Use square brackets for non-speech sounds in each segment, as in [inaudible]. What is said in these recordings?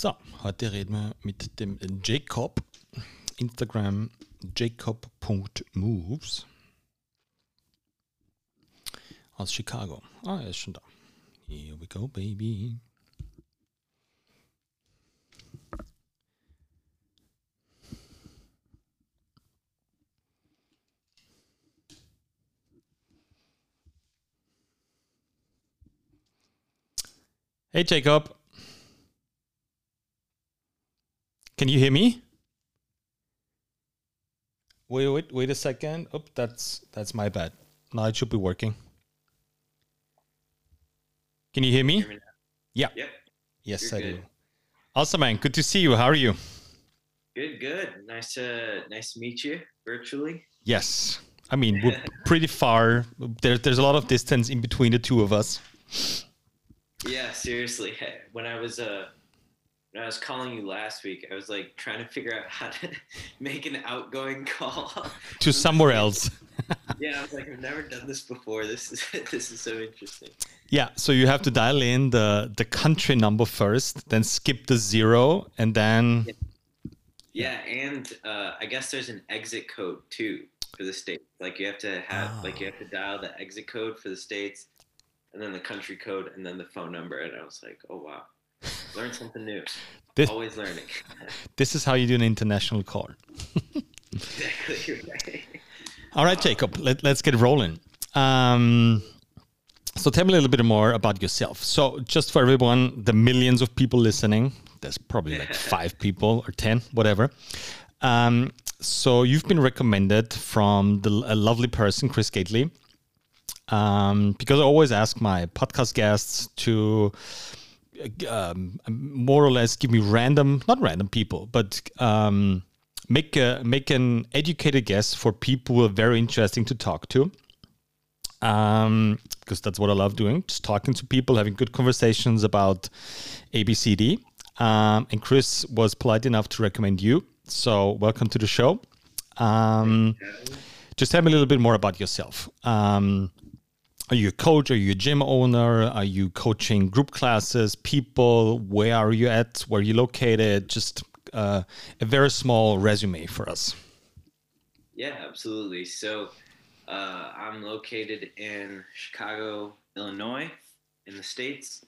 So, heute reden wir mit dem Jacob. Instagram jacob.moves aus Chicago. Ah, er ist schon da. Here we go, baby. Hey, Jacob. Can you hear me? Wait, wait, wait a second. Oh, that's that's my bad. Now it should be working. Can you hear me? Hear me? Yeah. Yep. Yes, You're I do. good. Awesome, man. Good to see you. How are you? Good, good. Nice to nice to meet you virtually. Yes. I mean, we're [laughs] pretty far. There, there's a lot of distance in between the two of us. Yeah, seriously. [laughs] When I was uh when I was calling you last week, I was like trying to figure out how to [laughs] make an outgoing call. To [laughs] somewhere else. [laughs] yeah, I was like, I've never done this before. This is this is so interesting. Yeah, so you have to dial in the the country number first, then skip the zero, and then Yeah, and uh, I guess there's an exit code too for the state. Like you have to have like you have to dial the exit code for the states, and then the country code, and then the phone number. And I was like, oh wow, learn something new. This- Always learning. [laughs] this is how you do an international call. [laughs] exactly [laughs] right. All right, Jacob, let, let's get rolling. Um, so tell me a little bit more about yourself. So just for everyone, the millions of people listening, there's probably like five people or 10, whatever. Um, so you've been recommended from the a lovely person, Chris Gately, um, because I always ask my podcast guests to um, more or less give me random, not random people, but um, make a, make an educated guess for people who are very interesting to talk to. Um, because that's what I love doing, just talking to people, having good conversations about ABCD. Um, and Chris was polite enough to recommend you. So welcome to the show. Um, just tell me a little bit more about yourself. Um, are you a coach? Are you a gym owner? Are you coaching group classes, people? Where are you at? Where are you located? Just uh, a very small resume for us. Yeah, absolutely. So uh, I'm located in Chicago, Illinois, in the States.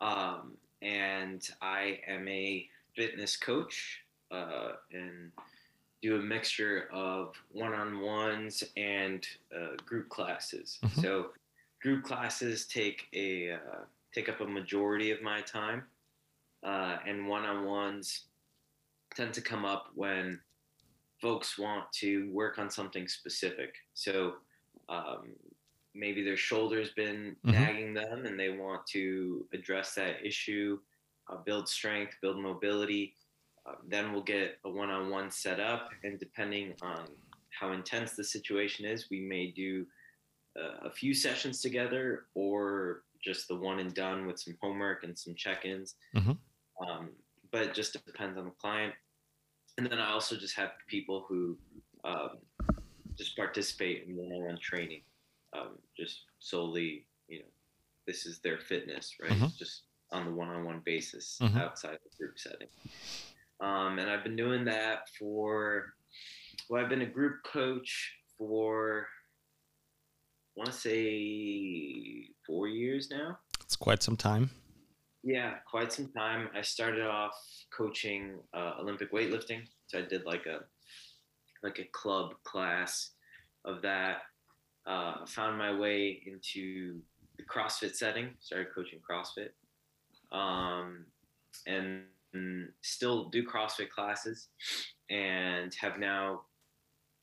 Um, and I am a fitness coach uh, and do a mixture of one on ones and uh, group classes. Mhm. So group classes take a uh, take up a majority of my time, uh, and one on ones tend to come up when folks want to work on something specific. So um, maybe their shoulder's been Mhm. nagging them and they want to address that issue, uh, build strength, build mobility. Uh, then we'll get a one on one set up. And depending on how intense the situation is, we may do uh, a few sessions together or just the one and done with some homework and some check ins. Mhm. Um, but it just depends on the client and then I also just have people who um, just participate in one-on-one training, um, just solely, you know, this is their fitness, right? Mhm. Just on the one-on-one basis Mhm. outside the group setting. Um, and I've been doing that for, well, I've been a group coach for, I want to say four years now. It's quite some time. Yeah, quite some time. I started off coaching uh, Olympic weightlifting, so I did like a like a club class of that. Uh, found my way into the CrossFit setting. Started coaching CrossFit, um, and still do CrossFit classes, and have now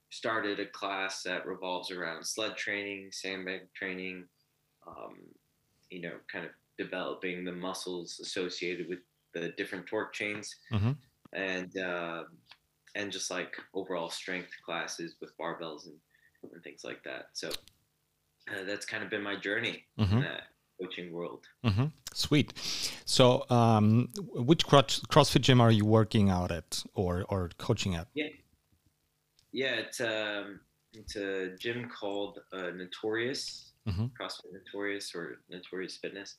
started a class that revolves around sled training, sandbag training, um, you know, kind of developing the muscles associated with the different torque chains Mhm. and uh, and just like overall strength classes with barbells and, and things like that so uh, that's kind of been my journey Mhm. in that coaching world. Hmm Sweet. So, um, which cross, CrossFit gym are you working out at or, or coaching at? yeah. Yeah it's um it's a gym called uh, notorious Mhm. crossfit notorious or notorious fitness.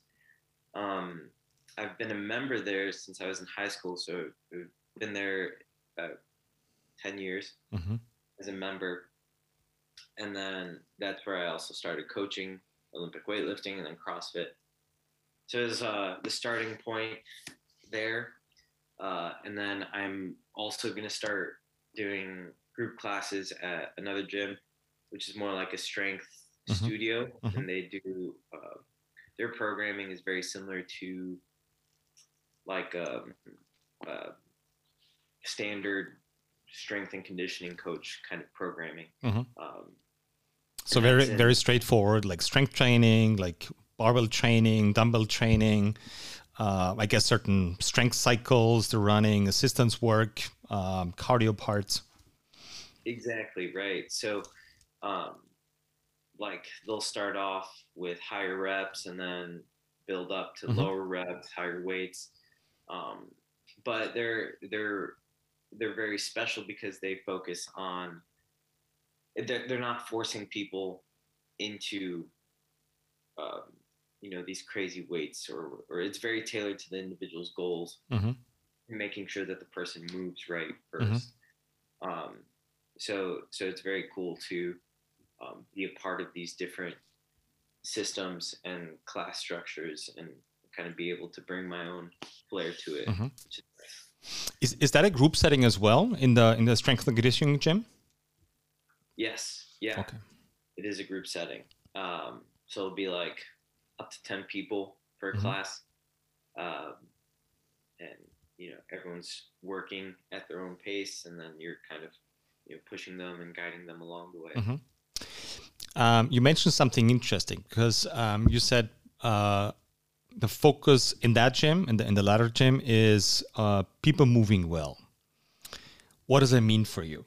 Um I've been a member there since I was in high school, so I've been there about ten years hmm as a member, and then that's where I also started coaching Olympic weightlifting and then CrossFit. So was uh, the starting point there, uh, and then I'm also going to start doing group classes at another gym, which is more like a strength Mhm. studio, Mhm. and they do uh, their programming is very similar to like um, uh, standard strength and conditioning coach kind of programming. Mhm. Um, So And very very straightforward, like strength training, like barbell training, dumbbell training. Uh, I guess certain strength cycles, the running, assistance work, um, cardio parts. Exactly right. So, um, like they'll start off with higher reps and then build up to Mhm. lower reps, higher weights. Um, but they're they're they're very special because they focus on they're, they're not forcing people into um, you know these crazy weights or or it's very tailored to the individual's goals Mhm. making sure that the person moves right 1st Mhm. um, so so it's very cool to um, be a part of these different systems and class structures and kind of be able to bring my own flair to it Mhm. nice. Is, is that a group setting as well in the in the strength and conditioning gym? Yes yeah Okay. it is a group setting um, so it'll be like up to 10 people per Mhm. class um, and you know everyone's working at their own pace and then you're kind of you know pushing them and guiding them along the way Mhm. Um, you mentioned something interesting because um, you said uh, the focus in that gym, in the in the latter gym, is uh, people moving well. What does that mean for you?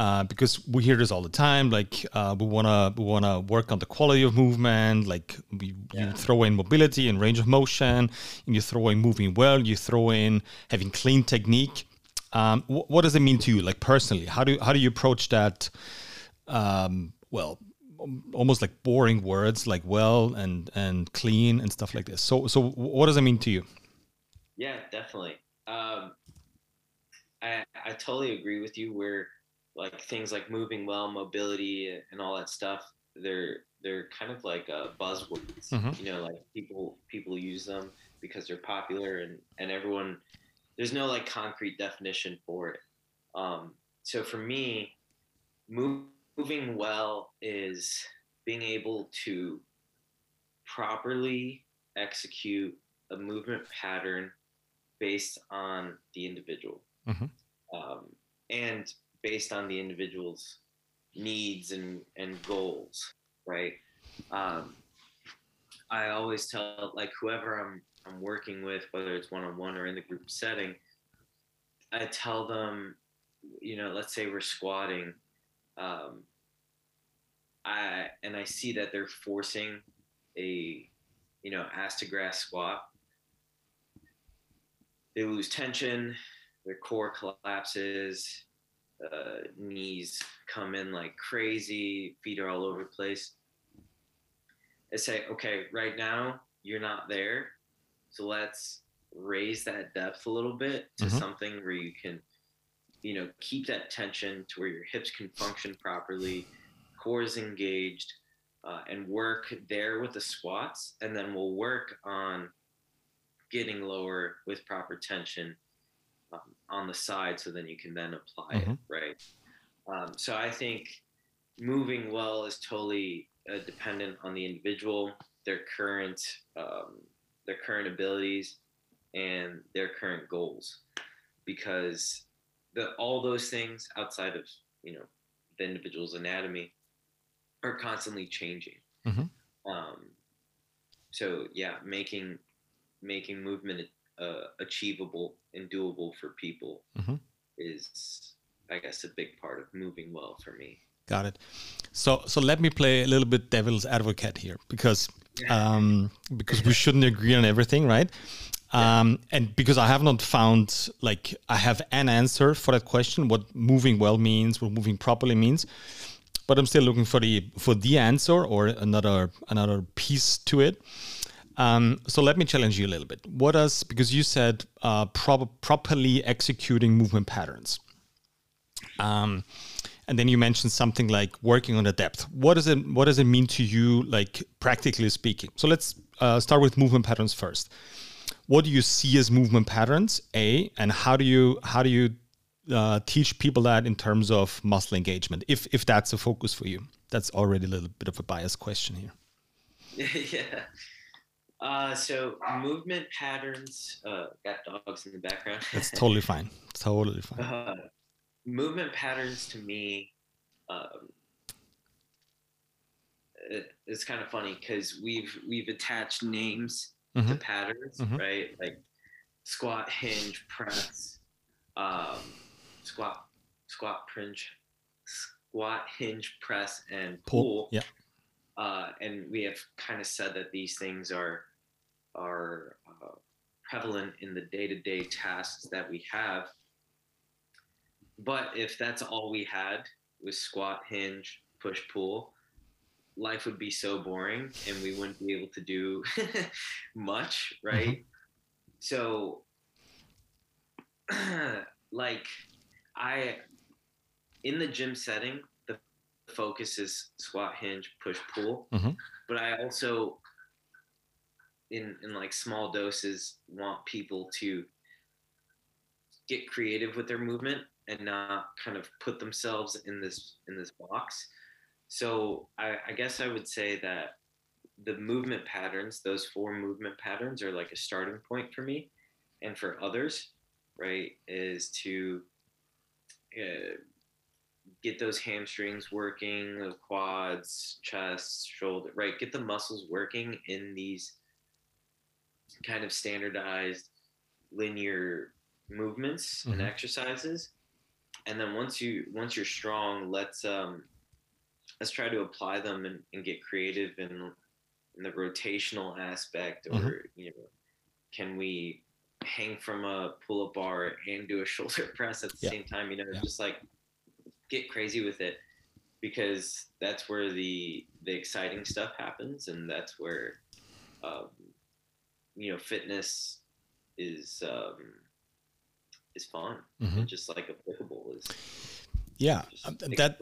Uh, because we hear this all the time. Like uh, we wanna we wanna work on the quality of movement. Like we, you throw in mobility and range of motion, and you throw in moving well. You throw in having clean technique. Um, wh- what does it mean to you, like personally? How do how do you approach that? um, well, um, almost like boring words like well and and clean and stuff like this. So so what does it mean to you? Yeah, definitely. Um, I I totally agree with you. Where like things like moving well, mobility, and all that stuff, they're they're kind of like uh, buzzwords. Mhm. You know, like people people use them because they're popular, and and everyone there's no like concrete definition for it. Um, so for me, move, moving well is being able to properly execute a movement pattern based on the individual Mhm. um, and based on the individual's needs and, and goals right? Um, i always tell like whoever i'm i'm working with whether it's one-on-one or in the group setting i tell them you know let's say we're squatting um, i and i see that they're forcing a you know ass to grass squat. They lose tension their core collapses uh, knees come in like crazy feet are all over the place i say okay right now you're not there so let's raise that depth a little bit to Mhm. something where you can you know keep that tension to where your hips can function properly core is engaged uh, and work there with the squats and then we'll work on getting lower with proper tension on the side so then you can then apply Mhm. it right um, so i think moving well is totally uh, dependent on the individual their current um, their current abilities and their current goals because the all those things outside of you know the individual's anatomy are constantly changing Mhm. um, so yeah making making movement uh, achievable and doable for people Mhm. is i guess a big part of moving well for me Got it. So so let me play a little bit devil's advocate here because [laughs] um, because we shouldn't agree on everything, right? Um, and because I have not found like I have an answer for that question, what moving well means, what moving properly means, but I'm still looking for the for the answer or another another piece to it. Um, so let me challenge you a little bit. What does because you said uh, pro- properly executing movement patterns, um, and then you mentioned something like working on the depth. What does it What does it mean to you, like practically speaking? So let's uh, start with movement patterns first. What do you see as movement patterns? A and how do you how do you uh, teach people that in terms of muscle engagement, if if that's a focus for you? That's already a little bit of a biased question here. [laughs] yeah. Uh, so movement patterns. Uh, got dogs in the background. That's [laughs] totally fine. Totally fine. Uh, movement patterns to me. Um, it, it's kind of funny because we've we've attached names mm-hmm. to patterns, mm-hmm. right? Like squat, hinge, press, um, squat, squat, hinge, squat, hinge, press, and pull. pull. Yeah. Uh, and we have kind of said that these things are are uh, prevalent in the day-to-day tasks that we have. But if that's all we had was squat, hinge, push, pull, life would be so boring, and we wouldn't be able to do [laughs] much, right? Mm-hmm. So, [clears throat] like, I in the gym setting, the focus is squat, hinge, push, pull. Mm-hmm. But I also, in in like small doses, want people to get creative with their movement and not kind of put themselves in this in this box. So I, I guess I would say that the movement patterns, those four movement patterns, are like a starting point for me, and for others, right, is to uh, get those hamstrings working, the quads, chest, shoulder, right? Get the muscles working in these kind of standardized linear movements mm-hmm. and exercises. And then once you once you're strong, let's um let's try to apply them and, and get creative in in the rotational aspect or mm-hmm. you know can we hang from a pull-up bar and do a [laughs] shoulder press at the yeah. same time you know yeah. just like get crazy with it because that's where the the exciting stuff happens and that's where um, you know fitness is um, is fun. Mm-hmm. just like applicable is yeah um, that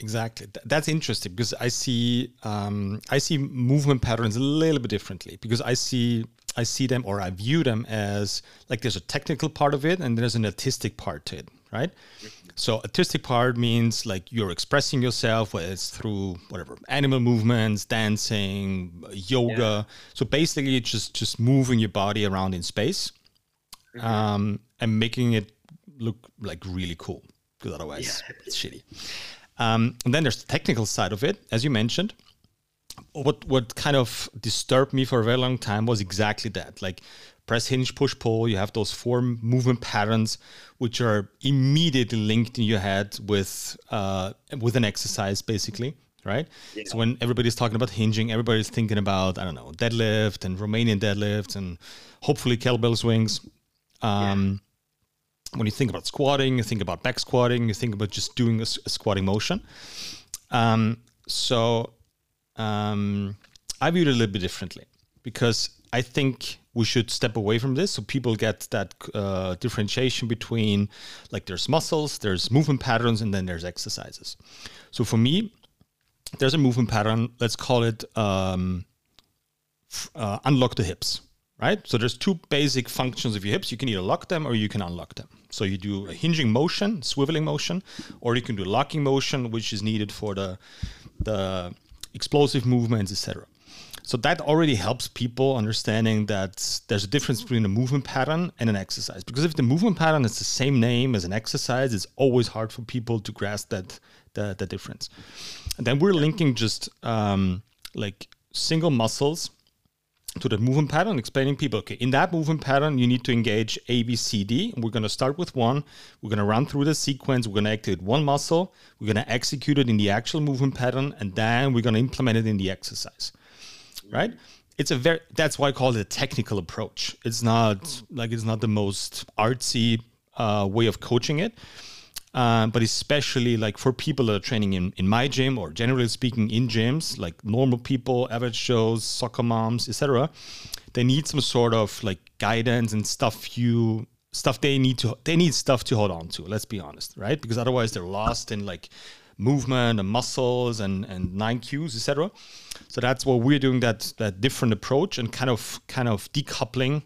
exactly. That's interesting because i see um, i see movement patterns a little bit differently because i see i see them or i view them as like there's a technical part of it and there's an artistic part to it right. So artistic part means like you're expressing yourself, whether it's through whatever animal movements, dancing, yoga. Yeah. So basically, just just moving your body around in space, mm-hmm. um, and making it look like really cool. Because otherwise, yeah. it's shitty. Um, and then there's the technical side of it, as you mentioned. What what kind of disturbed me for a very long time was exactly that. Like press hinge push pull you have those four movement patterns which are immediately linked in your head with uh, with an exercise basically right yeah. so when everybody's talking about hinging everybody's thinking about i don't know deadlift and romanian deadlift and hopefully kettlebell swings um, yeah. when you think about squatting you think about back squatting you think about just doing a, a squatting motion um, so um, i view it a little bit differently because i think we should step away from this so people get that uh, differentiation between like there's muscles there's movement patterns and then there's exercises. So for me there's a movement pattern. Let's call it um, uh, unlock the hips right? So there's two basic functions of your hips. You can either lock them or you can unlock them. So you do a hinging motion swiveling motion or you can do locking motion which is needed for the the explosive movements etc so that already helps people understanding that there's a difference between a movement pattern and an exercise. Because if the movement pattern is the same name as an exercise, it's always hard for people to grasp that the, the difference. And then we're linking just um, like single muscles to the movement pattern, explaining people, okay, in that movement pattern, you need to engage A, B, C, D. We're going to start with one. We're going to run through the sequence. We're going to activate one muscle. We're going to execute it in the actual movement pattern, and then we're going to implement it in the exercise right? It's a very that's why I call it a technical approach. It's not like it's not the most artsy uh, way of coaching it. um, but especially like for people that are training in, in my gym or generally speaking in gyms, like normal people, average shows, soccer moms, etc. They need some sort of like guidance and stuff you stuff they need to they need stuff to hold on to. Let's be honest, right? Because otherwise they're lost in like movement and muscles and and nine cues, etc. So that's what we're doing that that different approach and kind of kind of decoupling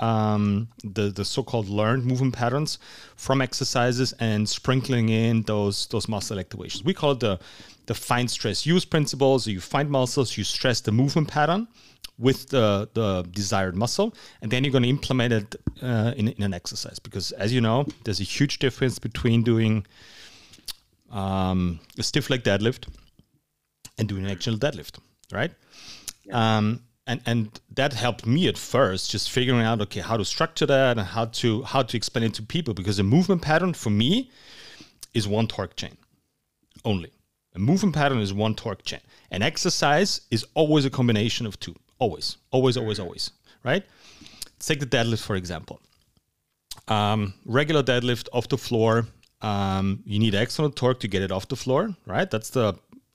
um, the the so-called learned movement patterns from exercises and sprinkling in those those muscle activations. We call it the the find stress use principle. So you find muscles, you stress the movement pattern with the the desired muscle, and then you're going to implement it uh, in, in an exercise. Because as you know, there's a huge difference between doing um, a stiff leg deadlift and doing an actual deadlift, right? Yeah. Um, and and that helped me at first just figuring out okay how to structure that and how to how to explain it to people because a movement pattern for me is one torque chain only. A movement pattern is one torque chain. An exercise is always a combination of two. Always always always always right? Let's take the deadlift for example. Um, regular deadlift off the floor um, you need external torque to get it off the floor right that's the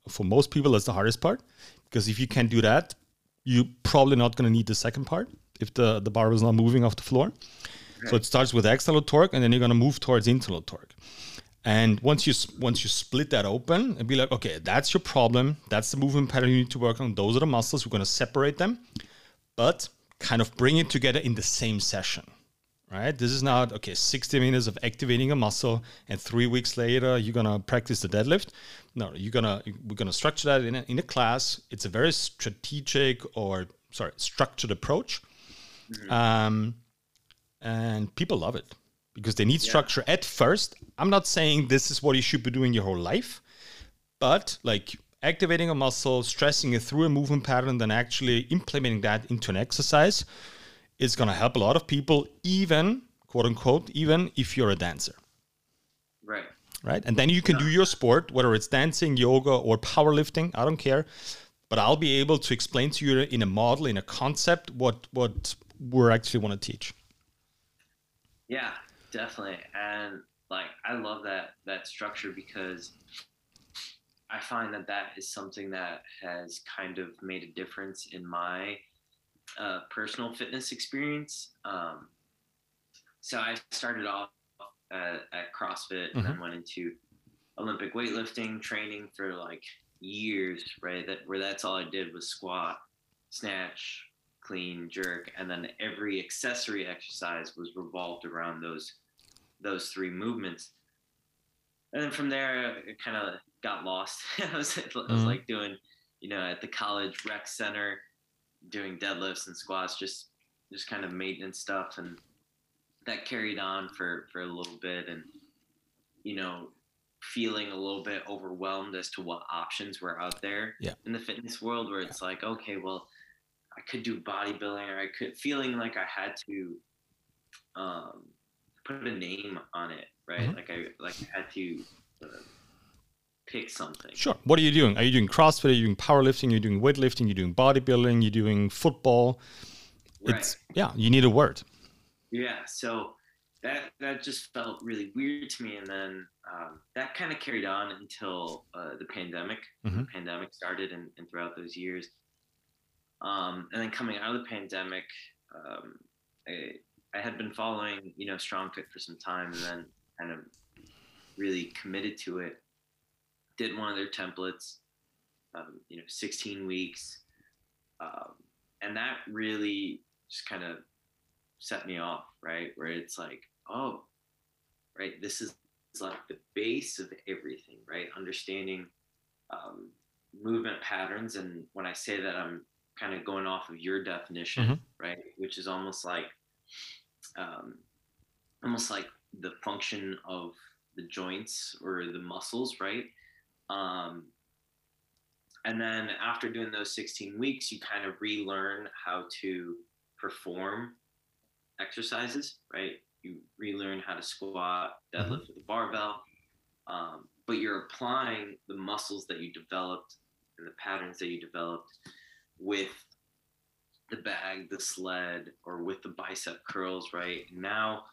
for most people that's the hardest part because if you can't do that you're probably not going to need the second part if the, the bar is not moving off the floor. So it starts with external torque, and then you're going to move towards internal torque. And once you once you split that open and be like, okay, that's your problem. That's the movement pattern you need to work on. Those are the muscles. We're going to separate them, but kind of bring it together in the same session right? This is not okay. 60 minutes of activating a muscle, and three weeks later you're gonna practice the deadlift. No, you're gonna we're gonna structure that in a, in a class. It's a very strategic or sorry structured approach, mm-hmm. um, and people love it because they need structure yeah. at first. I'm not saying this is what you should be doing your whole life, but like activating a muscle, stressing it through a movement pattern, then actually implementing that into an exercise it's going to help a lot of people, even quote unquote, even if you're a dancer. Right. Right. And then you can do your sport, whether it's dancing, yoga, or powerlifting. I don't care. But I'll be able to explain to you in a model, in a concept, what what we're actually want to teach. Yeah, definitely. And like I love that that structure because I find that that is something that has kind of made a difference in my uh, personal fitness experience. Um, so I started off at, at CrossFit mm-hmm. and then went into Olympic weightlifting training for like years, right? That where that's all I did was squat, snatch, clean, jerk, and then every accessory exercise was revolved around those those three movements. And then from there, it kind of got lost. [laughs] I was, I was mm-hmm. like doing, you know, at the college rec center, doing deadlifts and squats, just just kind of maintenance stuff, and that carried on for for a little bit, and you know, feeling a little bit overwhelmed as to what options were out there yeah. in the fitness world, where it's like, okay, well, I could do bodybuilding, or I could feeling like I had to um, put a name on it, right? Mm-hmm. Like I like I had to. Uh, pick something. Sure. What are you doing? Are you doing CrossFit? Are you doing powerlifting? Are you doing weightlifting? Are you doing bodybuilding? You're doing football? Right. It's yeah, you need a word. Yeah. So that that just felt really weird to me, and then um, that kind of carried on until uh, the pandemic. Mm-hmm. The pandemic started, and, and throughout those years, um, and then coming out of the pandemic, um, I, I had been following you know Strong Fit for some time, and then kind of really committed to it did one of their templates, um, you know, 16 weeks. Um, and that really just kind of set me off, right? Where it's like, oh, right, this is like the base of everything, right? Understanding um, movement patterns. And when I say that, I'm kind of going off of your definition, mm-hmm. right? Which is almost like, um, almost like the function of the joints or the muscles, right? Um, and then after doing those 16 weeks, you kind of relearn how to perform exercises, right? You relearn how to squat, deadlift mm-hmm. with a barbell, um, but you're applying the muscles that you developed and the patterns that you developed with the bag, the sled, or with the bicep curls, right? Now,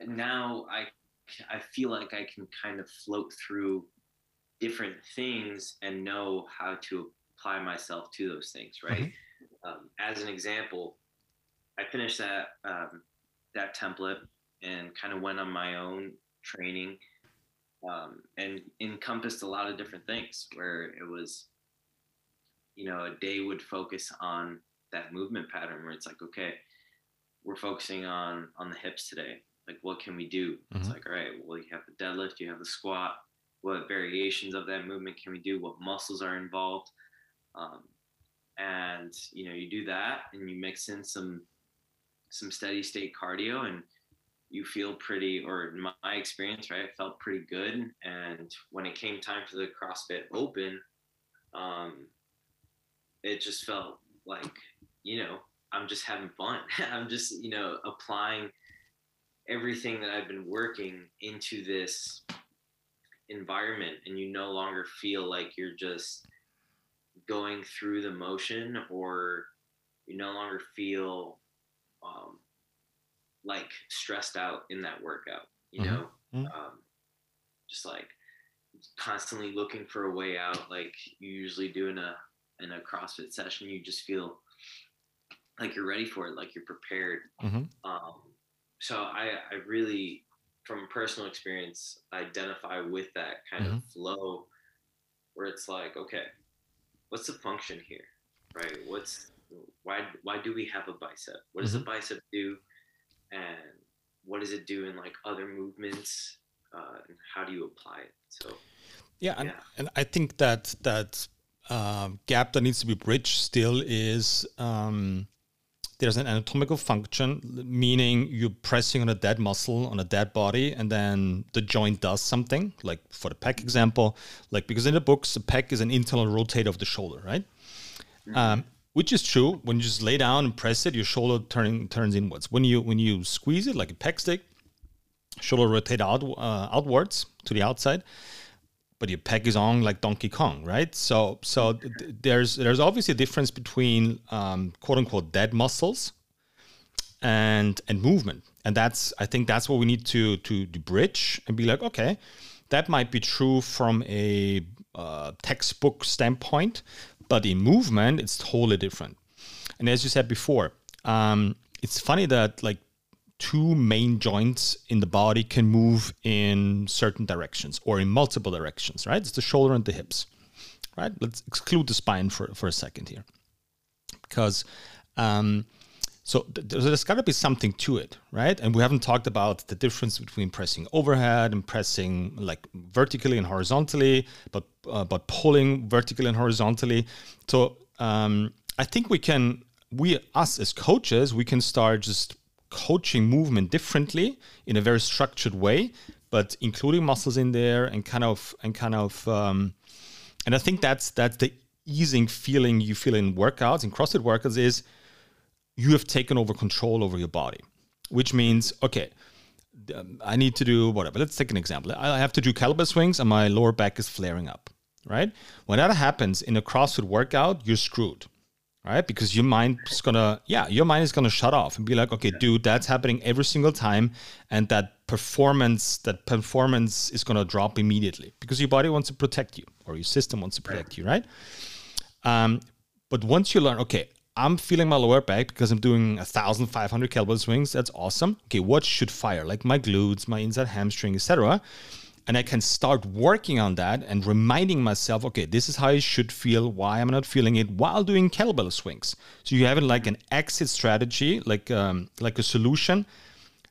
now I I feel like I can kind of float through different things and know how to apply myself to those things, right? Mm-hmm. Um, as an example, I finished that um, that template and kind of went on my own training um, and encompassed a lot of different things where it was you know a day would focus on that movement pattern where it's like okay we're focusing on on the hips today like what can we do mm-hmm. it's like all right well you have the deadlift you have the squat what variations of that movement can we do what muscles are involved. Um, and you know you do that and you mix in some some steady state cardio and you feel pretty or in my experience right felt pretty good. And when it came time for the crossfit open um, it just felt like you know i'm just having fun. [laughs] I'm just you know applying everything that i've been working into this environment and you no longer feel like you're just going through the motion or you no longer feel um, like stressed out in that workout you mm-hmm. know mm-hmm. Um, just like constantly looking for a way out like you usually do in a in a CrossFit session, you just feel like you're ready for it, like you're prepared. Mm-hmm. Um, so I, I really, from personal experience, identify with that kind mm-hmm. of flow where it's like, okay, what's the function here, right? What's why why do we have a bicep? What does mm-hmm. a bicep do, and what does it do in like other movements? Uh, and how do you apply it? So yeah, and, yeah. and I think that that uh, gap that needs to be bridged still is um, there's an anatomical function, meaning you're pressing on a dead muscle on a dead body, and then the joint does something. Like for the pec example, like because in the books, the pec is an internal rotator of the shoulder, right? Mm-hmm. Um, which is true. When you just lay down and press it, your shoulder turning turns inwards. When you when you squeeze it like a pec stick, shoulder rotate out uh, outwards to the outside but your peg is on like Donkey Kong, right? So so th- there's there's obviously a difference between um, quote unquote dead muscles and and movement, and that's I think that's what we need to to, to bridge and be like, okay, that might be true from a uh, textbook standpoint, but in movement it's totally different. And as you said before, um, it's funny that like two main joints in the body can move in certain directions or in multiple directions, right? It's the shoulder and the hips, right? Let's exclude the spine for, for a second here. Because, um, so th- there's got to be something to it, right? And we haven't talked about the difference between pressing overhead and pressing like vertically and horizontally, but uh, but pulling vertically and horizontally. So um, I think we can, we us as coaches, we can start just coaching movement differently in a very structured way, but including muscles in there and kind of and kind of um, and I think that's that's the easing feeling you feel in workouts in CrossFit workouts is you have taken over control over your body, which means okay. Um, I need to do whatever. Let's take an example. I have to do kettlebell swings and my lower back is flaring up, right? When that happens in a CrossFit workout, you're screwed right? Because your mind is gonna, yeah, your mind is gonna shut off and be like, okay, dude, that's happening every single time, and that performance, that performance is gonna drop immediately because your body wants to protect you or your system wants to protect you, right? Um, but once you learn, okay, I'm feeling my lower back because I'm doing 1,500 kettlebell swings. That's awesome. Okay, what should fire? Like my glutes, my inside hamstring, etc and I can start working on that and reminding myself, okay, this is how I should feel. Why I'm not feeling it while doing kettlebell swings? So you have it like an exit strategy, like um, like a solution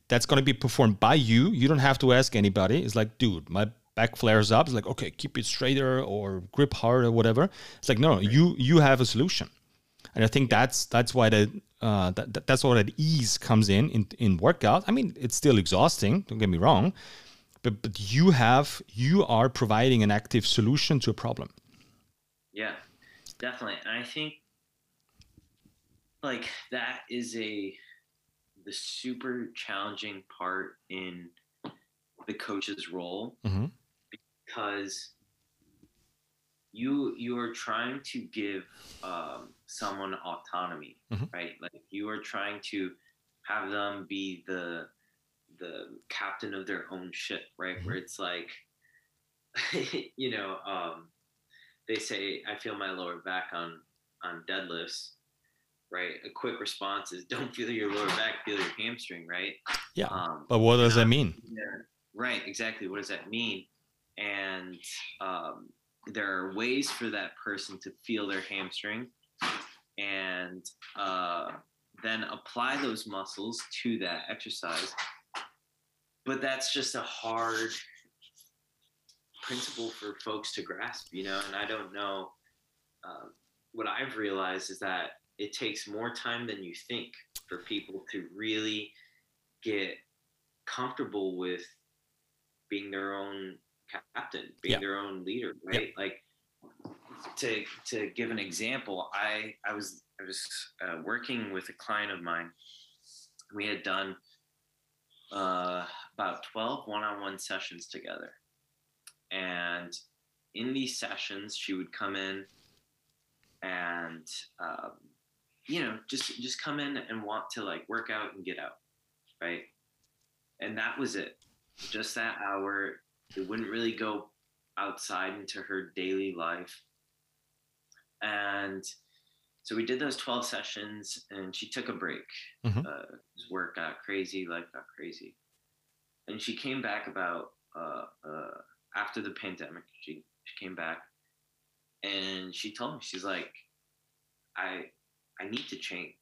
that's going to be performed by you. You don't have to ask anybody. It's like, dude, my back flares up. It's like, okay, keep it straighter or grip hard or whatever. It's like, no, you you have a solution, and I think that's that's why the uh, that, that's why that ease comes in, in in workout. I mean, it's still exhausting. Don't get me wrong, but but you have you are providing an active solution to a problem yeah definitely and i think like that is a the super challenging part in the coach's role mm-hmm. because you you are trying to give um, someone autonomy mm-hmm. right like you are trying to have them be the the captain of their own ship, right? Mhm. Where it's like, [laughs] you know, um, they say, "I feel my lower back on on deadlifts." Right. A quick response is, "Don't feel your lower back, feel your hamstring." Right. Yeah. Um, But what does that mean? yeah, right, exactly. What does that mean? And um, there are ways for that person to feel their hamstring and uh, then apply those muscles to that exercise. But that's just a hard principle for folks to grasp, you know, and I don't know. Um, what I've realized is that it takes more time than you think for people to really get comfortable with being their own captain, being Yeah. their own leader, right? Like to to give an example, I I was I was uh, working with a client of mine. We had done uh, about 12 one-on-one sessions together, and in these sessions, she would come in and um, you know just just come in and want to like work out and get out, right? And that was it. Just that hour. It wouldn't really go outside into her daily life. And so we did those 12 sessions and she took a break. Mhm. Uh, work got crazy, life got crazy. And she came back about uh, uh, after the pandemic. She, she came back and she told me, she's like, I, I need to change.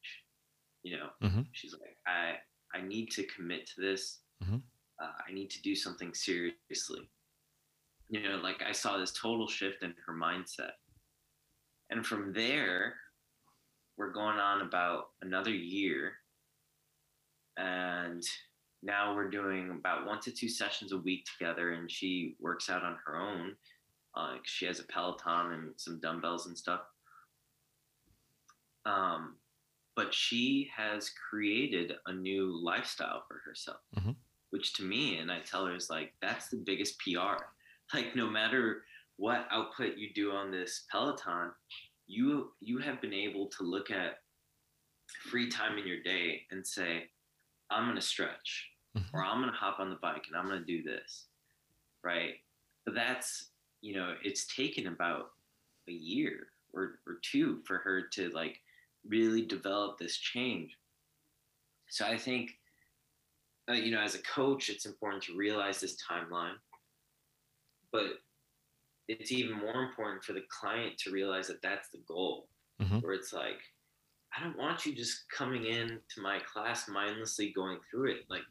You know, Mhm. she's like, I, I need to commit to this. Mhm. Uh, I need to do something seriously. You know, like I saw this total shift in her mindset. And from there, we're going on about another year. And now we're doing about one to two sessions a week together. And she works out on her own. Uh, she has a Peloton and some dumbbells and stuff. Um, but she has created a new lifestyle for herself, Mhm. which to me, and I tell her is like, that's the biggest PR. [laughs] Like, no matter what output you do on this Peloton, you you have been able to look at free time in your day and say, I'm gonna stretch, Mhm. or I'm gonna hop on the bike and I'm gonna do this, right? But that's you know, it's taken about a year or or two for her to like really develop this change. So I think, uh, you know, as a coach, it's important to realize this timeline, but it's even more important for the client to realize that that's the goal, Mhm. where it's like, I don't want you just coming in to my class mindlessly going through it. Like,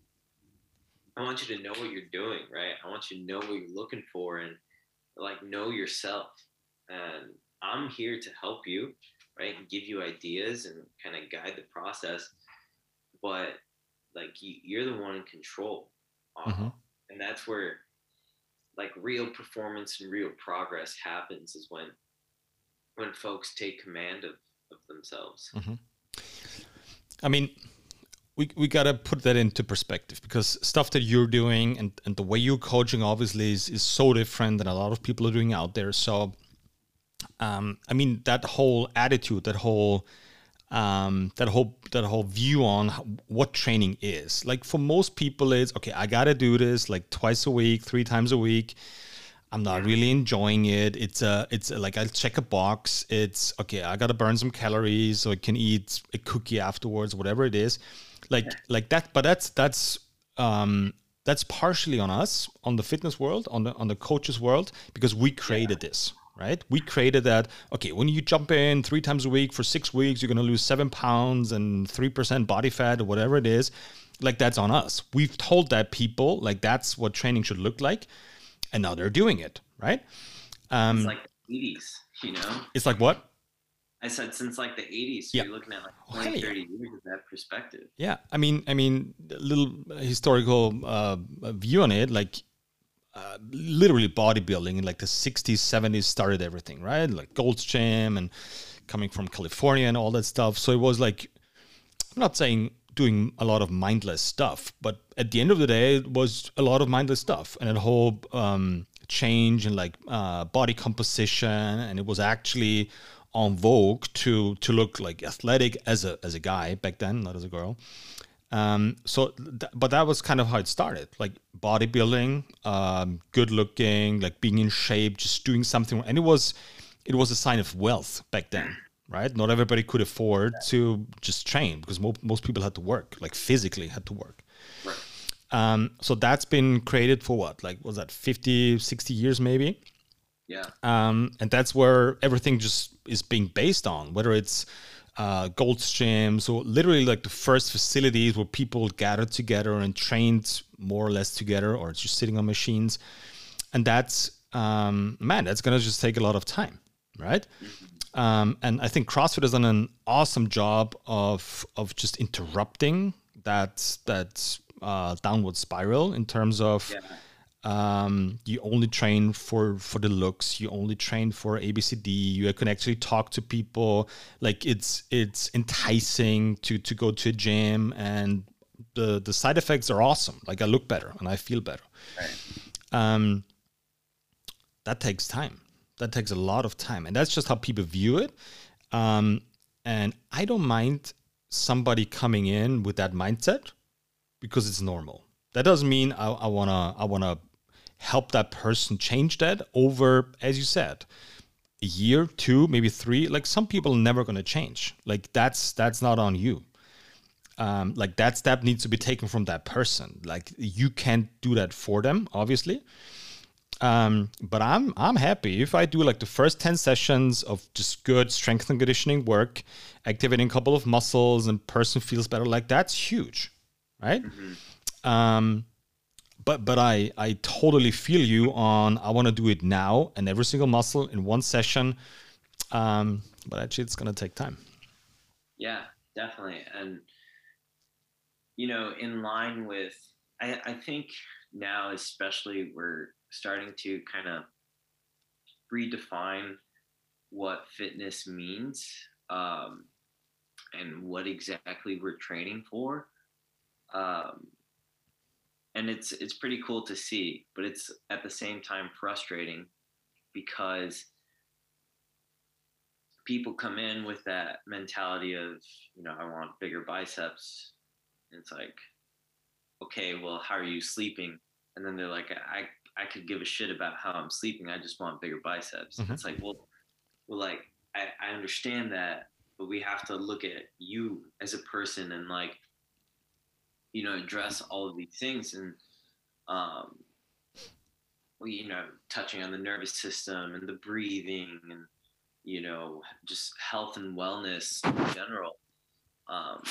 I want you to know what you're doing, right? I want you to know what you're looking for and like know yourself. And I'm here to help you, right? And give you ideas and kind of guide the process. But like you, you're the one in control. Mhm. And that's where like real performance and real progress happens is when when folks take command of, of themselves. I mean, we, we got to put that into perspective because stuff that you're doing and, and the way you're coaching obviously is, is so different than a lot of people are doing out there. So, um, I mean, that whole attitude, that whole um, that whole that whole view on what training is like for most people it's okay i gotta do this like twice a week three times a week. I'm not really enjoying it. It's a it's a, like i'll check a box. It's okay i gotta burn some calories so i can eat a cookie afterwards whatever it is like like that but that's that's um that's partially on us on the fitness world on the on the coaches world because we created this right? We created that okay when you jump in three times a week for six weeks you're going to lose seven pounds and three percent body fat or whatever it is like that's on us. We've told that people like that's what training should look like and now they're doing it right? Um It's like the 80s, you know? it's like what I said since like the 80s. So Yeah. you're looking at like Oh, 20, hell yeah. 30 years of that perspective. Yeah, I mean, I mean, a little historical uh, view on it, like uh, literally bodybuilding in like the 60s, 70s started everything, right? Like Gold's Gym and coming from California and all that stuff. So it was like, I'm not saying doing a lot of mindless stuff, but at the end of the day, it was a lot of mindless stuff and a whole um, change in like uh, body composition, and it was actually on vogue to to look like athletic as a as a guy back then, not as a girl Um, so, th- but that was kind of how it started, like bodybuilding, um, good looking, like being in shape, just doing something, and it was, it was a sign of wealth back then, right? Not everybody could afford to just train because mo- most people had to work, like physically had to work. Um, so that's been created for what, like was that 50, 60 years maybe? Yeah. um, and that's where everything just is being based on whether it's uh, Gold's Gym, so literally like the first facilities where people gathered together and trained more or less together, or just sitting on machines, and that's um, man, that's gonna just take a lot of time, right? Um, and I think CrossFit has done an awesome job of of just interrupting that that uh, downward spiral in terms of Yeah. Um, you only train for for the looks you only train for abcd you can actually talk to people like it's it's enticing to to go to a gym and the the side effects are awesome like i look better and i feel better Right. um, that takes time. That takes a lot of time, and that's just how people view it. Um, and I don't mind somebody coming in with that mindset because it's normal. That doesn't mean I, I wanna I wanna help that person change that over, as you said, a year, two, maybe three. Like some people are never gonna change. Like that's that's not on you um, like that step needs to be taken from that person. Like you can't do that for them, obviously. Um, but I'm I'm happy if I do like the first ten sessions of just good strength and conditioning work, activating a couple of muscles, and person feels better. Like that's huge, right? Um, but but I I totally feel you on. I want to do it now and every single muscle in one session. Um, but actually, it's gonna take time. Yeah, definitely. And you know, in line with I, I think now especially we're starting to kind of redefine what fitness means um, and what exactly we're training for. Um, and it's it's pretty cool to see, but it's at the same time frustrating because people come in with that mentality of you know I want bigger biceps. And it's like, okay, well, how are you sleeping? And then they're like, I I could give a shit about how I'm sleeping. I just want bigger biceps. Mhm. It's like, well, well, like I, I understand that, but we have to look at you as a person and like, you know, address all of these things and um we you know touching on the nervous system and the breathing and you know just health and wellness in general um,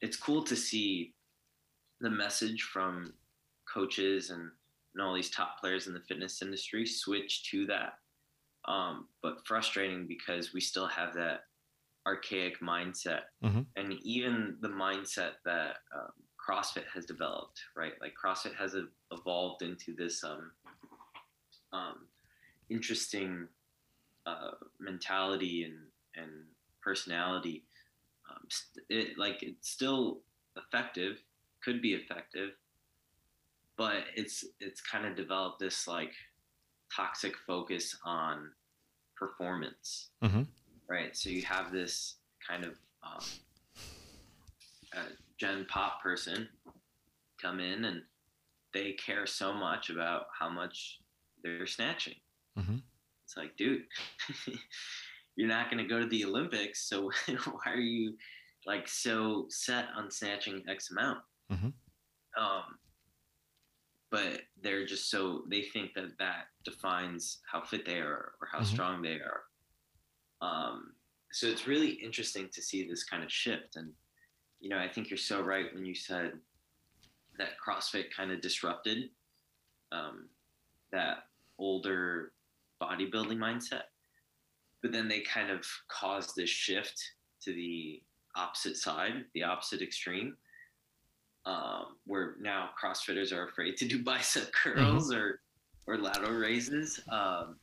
it's cool to see the message from coaches and, and all these top players in the fitness industry switch to that um, but frustrating because we still have that archaic mindset Mhm. and even the mindset that um, crossfit has developed right like crossfit has e- evolved into this um, um, interesting uh, mentality and and personality. Um, it like it's still effective, could be effective, but it's it's kind of developed this like toxic focus on performance, mm-hmm. right? So you have this kind of um, uh, Gen Pop person come in and they care so much about how much they're snatching. Mhm. It's like, dude, [laughs] you're not going to go to the Olympics, so [laughs] why are you like so set on snatching X amount? Mhm. Um, but they're just so they think that that defines how fit they are or how Mhm. strong they are. Um, so it's really interesting to see this kind of shift. And you know, I think you're so right when you said that CrossFit kind of disrupted um, that older bodybuilding mindset, but then they kind of caused this shift to the opposite side, the opposite extreme, um, where now CrossFitters are afraid to do [laughs] bicep curls or or lateral raises. Um,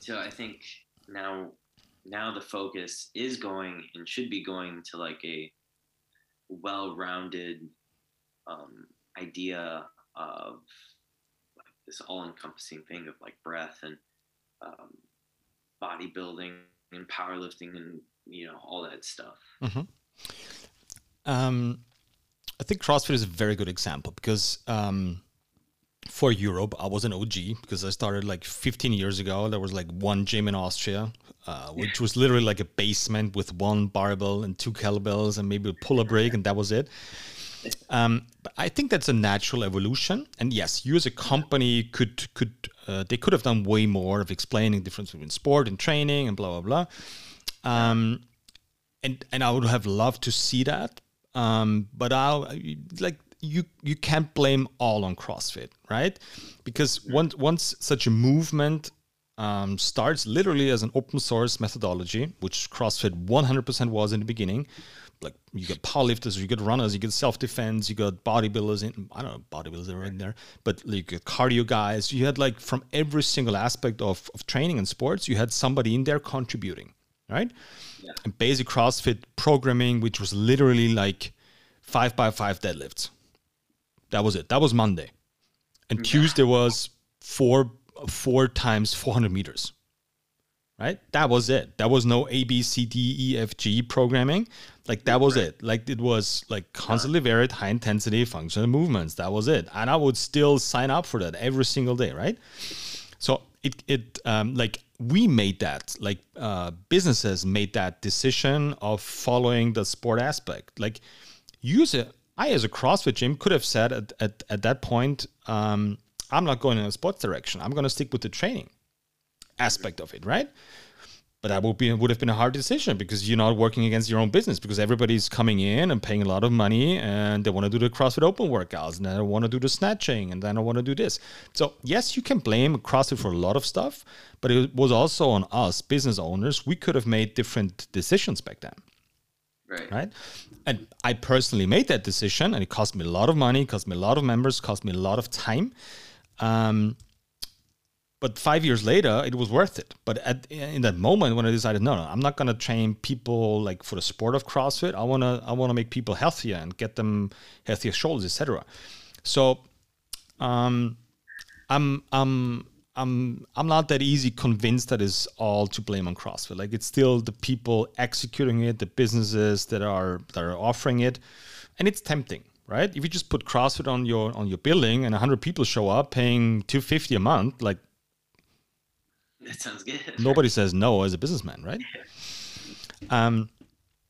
so I think now now the focus is going and should be going to like a well-rounded um, idea of like this all-encompassing thing of like breath and um, bodybuilding and powerlifting and you know all that stuff. Um, I think CrossFit is a very good example because um, for Europe, I was an OG because I started like 15 years ago. There was like one gym in Austria, uh, which was literally like a basement with one barbell and two kettlebells and maybe a pull-up rig, and that was it. Um, but I think that's a natural evolution. And yes, you as a company could could uh, they could have done way more of explaining the difference between sport and training and blah blah blah. Um, and and I would have loved to see that. Um, but I'll like you you can't blame all on CrossFit, right? Because once once such a movement um, starts literally as an open source methodology, which CrossFit 100% was in the beginning. Like you get powerlifters, you get runners, you get self defense, you got bodybuilders. In, I don't know, bodybuilders are in there, but you get cardio guys. You had like from every single aspect of, of training and sports, you had somebody in there contributing, right? Yeah. And basic CrossFit programming, which was literally like five by five deadlifts. That was it. That was Monday, and yeah. Tuesday was four four times 400 meters. Right? That was it. That was no A, B, C, D, E, F, G programming. Like that was right. it. Like it was like constantly varied, high intensity functional movements. That was it. And I would still sign up for that every single day, right? So it it um, like we made that like uh, businesses made that decision of following the sport aspect. Like use it. I as a CrossFit gym could have said at at, at that point. Um, I'm not going in a sports direction. I'm going to stick with the training aspect of it, right? But that would be would have been a hard decision because you're not working against your own business because everybody's coming in and paying a lot of money and they want to do the CrossFit Open workouts and then I want to do the snatching and then I want to do this. So yes, you can blame CrossFit for a lot of stuff, but it was also on us business owners. We could have made different decisions back then. Right. Right. And I personally made that decision and it cost me a lot of money, cost me a lot of members, cost me a lot of time. Um, but five years later, it was worth it. But at, in that moment, when I decided, no, no, I'm not gonna train people like for the sport of CrossFit. I wanna, I wanna make people healthier and get them healthier shoulders, etc. So, um, I'm, I'm, I'm, I'm not that easy convinced that is all to blame on CrossFit. Like it's still the people executing it, the businesses that are that are offering it, and it's tempting right? If you just put CrossFit on your on your building and 100 people show up paying 250 a month, like that sounds good. Nobody says no as a businessman, right? Um,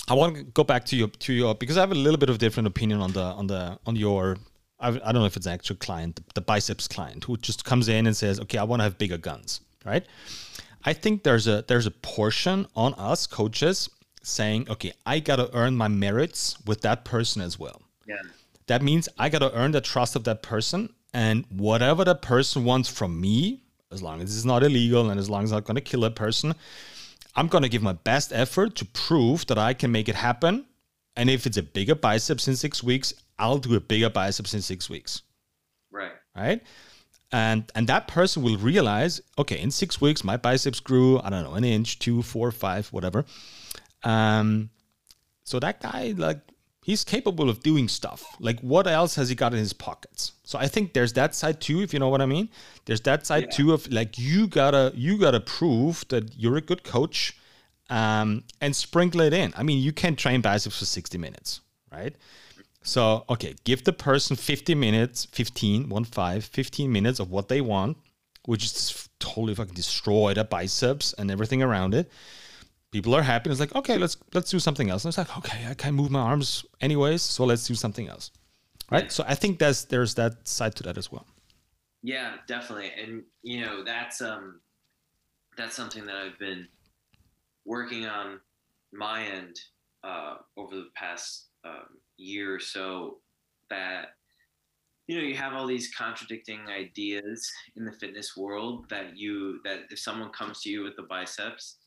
I want to go back to your to your because I have a little bit of different opinion on the on the on your I, I don't know if it's an actual client, the, the biceps client who just comes in and says, "Okay, I want to have bigger guns," right? I think there's a there's a portion on us coaches saying, "Okay, I got to earn my merits with that person as well." Yeah that means I got to earn the trust of that person. And whatever that person wants from me, as long as it's not illegal and as long as I'm not going to kill a person, I'm going to give my best effort to prove that I can make it happen. And if it's a bigger biceps in six weeks, I'll do a bigger biceps in six weeks. Right. Right. And and that person will realize, okay, in six weeks my biceps grew, I don't know, an inch, two, four, five, whatever. Um, so that guy like he's capable of doing stuff. Like what else has he got in his pockets? So I think there's that side too, if you know what I mean. There's that side yeah. too of like you gotta you gotta prove that you're a good coach um, and sprinkle it in. I mean, you can train biceps for 60 minutes, right? So okay, give the person 50 minutes, 15, one five, 15 minutes of what they want, which is totally fucking destroy the biceps and everything around it people are happy. It's like, okay, let's let's do something else. And it's like, okay, I can't move my arms anyways, so let's do something else. Right. So I think that's there's that side to that as well. Yeah, definitely. And you know, that's um that's something that I've been working on my end uh, over the past um, year or so that you know you have all these contradicting ideas in the fitness world that you that if someone comes to you with the biceps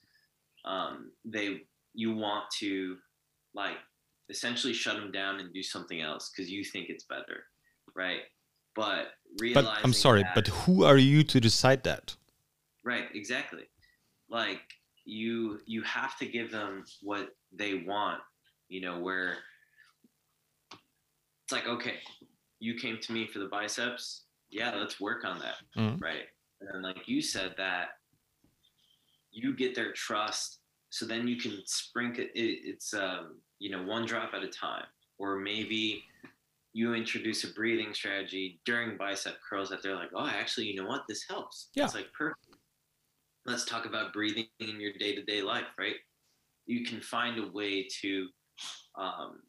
um, they you want to like essentially shut them down and do something else because you think it's better, right? But realizing But I'm sorry, that, but who are you to decide that? Right, exactly. Like you you have to give them what they want, you know, where it's like, okay, you came to me for the biceps. Yeah, let's work on that. Mm-hmm. Right. And then like you said that you get their trust so then you can sprinkle it, it's um, you know one drop at a time or maybe you introduce a breathing strategy during bicep curls that they're like, oh, actually, you know what? This helps. Yeah. It's like perfect. Let's talk about breathing in your day to day life, right? You can find a way to um,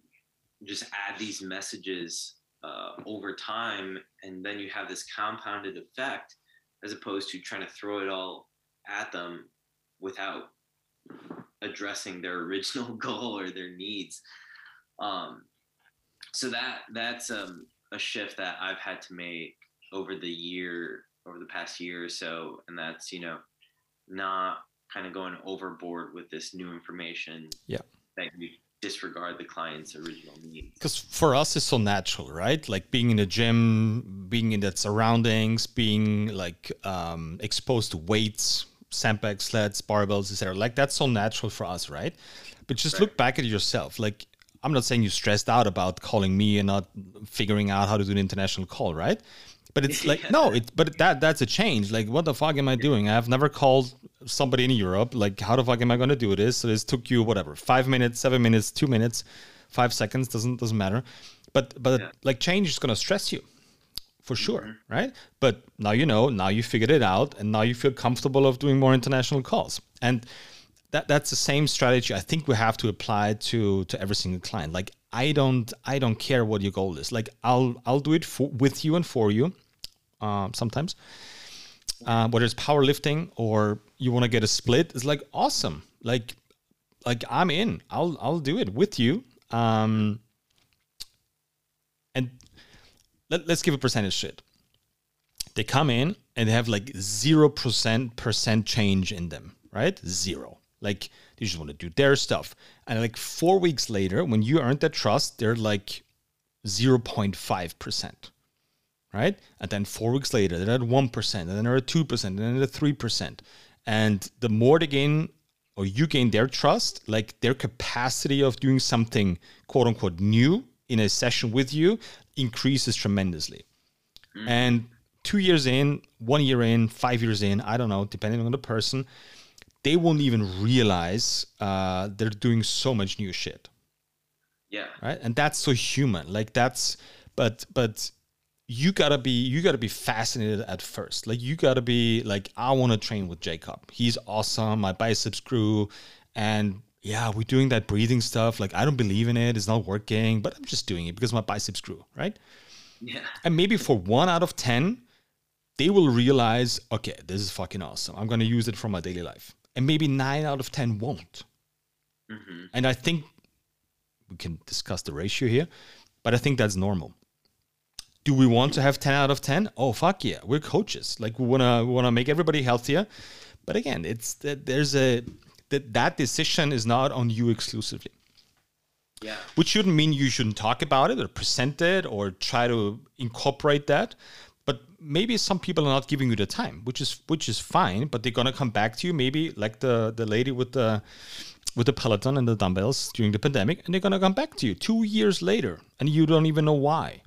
just add these messages uh, over time, and then you have this compounded effect as opposed to trying to throw it all at them without addressing their original [laughs] goal or their needs. Um, so that that's um, a shift that I've had to make over the year, over the past year or so, and that's you know not kind of going overboard with this new information. Yeah. That you disregard the client's original needs. Because for us, it's so natural, right? Like being in the gym, being in that surroundings, being like um, exposed to weights, sandbags, sleds, barbells, etc. Like that's so natural for us, right? But just Right. look back at yourself. Like I'm not saying you stressed out about calling me and not figuring out how to do an international call, right? But it's like Yeah. [laughs] no, it's but that that's a change. Like what the fuck am I doing? I've never called somebody in Europe. Like how the fuck am I going to do this? So this took you whatever five minutes, seven minutes, two minutes, five seconds doesn't doesn't matter. But but Yeah. like change is going to stress you for sure, Mhm. right? But now you know, now you figured it out, and now you feel comfortable of doing more international calls. And that that's the same strategy I think we have to apply to to every single client. Like I don't I don't care what your goal is. Like I'll I'll do it for, with you and for you. Um, sometimes, uh, whether it's powerlifting or you want to get a split, it's like awesome. Like like I'm in. I'll I'll do it with you. Um, and let, let's give a percentage shit. They come in and they have like zero percent percent change in them, right? Zero. Like they just want to do their stuff. And like four weeks later, when you earned that trust, they're like 0.5%. Right? And then four weeks later, they're at 1%, and then they're at 2%, and then they're at 3%. And the more they gain or you gain their trust, like their capacity of doing something quote unquote new in a session with you increases tremendously. And two years in, one year in, five years in, I don't know, depending on the person, they won't even realize uh, they're doing so much new shit, Yeah. right? And that's so human. Like that's, but but you gotta be you gotta be fascinated at first. Like you gotta be like, I want to train with Jacob. He's awesome. My biceps grew, and yeah, we're doing that breathing stuff. Like I don't believe in it. It's not working, but I'm just doing it because my biceps grew, right? Yeah. And maybe for one out of 10, they will realize, okay, this is fucking awesome. I'm going to use it for my daily life. And maybe nine out of 10 won't. hmm And I think we can discuss the ratio here, but I think that's normal. Do we want to have 10 out of 10? Oh, fuck yeah. We're coaches. Like we want to we want to make everybody healthier. But again, it's that there's a that that decision is not on you exclusively Yeah. which shouldn't mean you shouldn't talk about it or present it or try to incorporate that but maybe some people are not giving you the time which is which is fine but they're gonna come back to you maybe like the the lady with the with the peloton and the dumbbells during the pandemic and they're gonna come back to you two years later and you don't even know why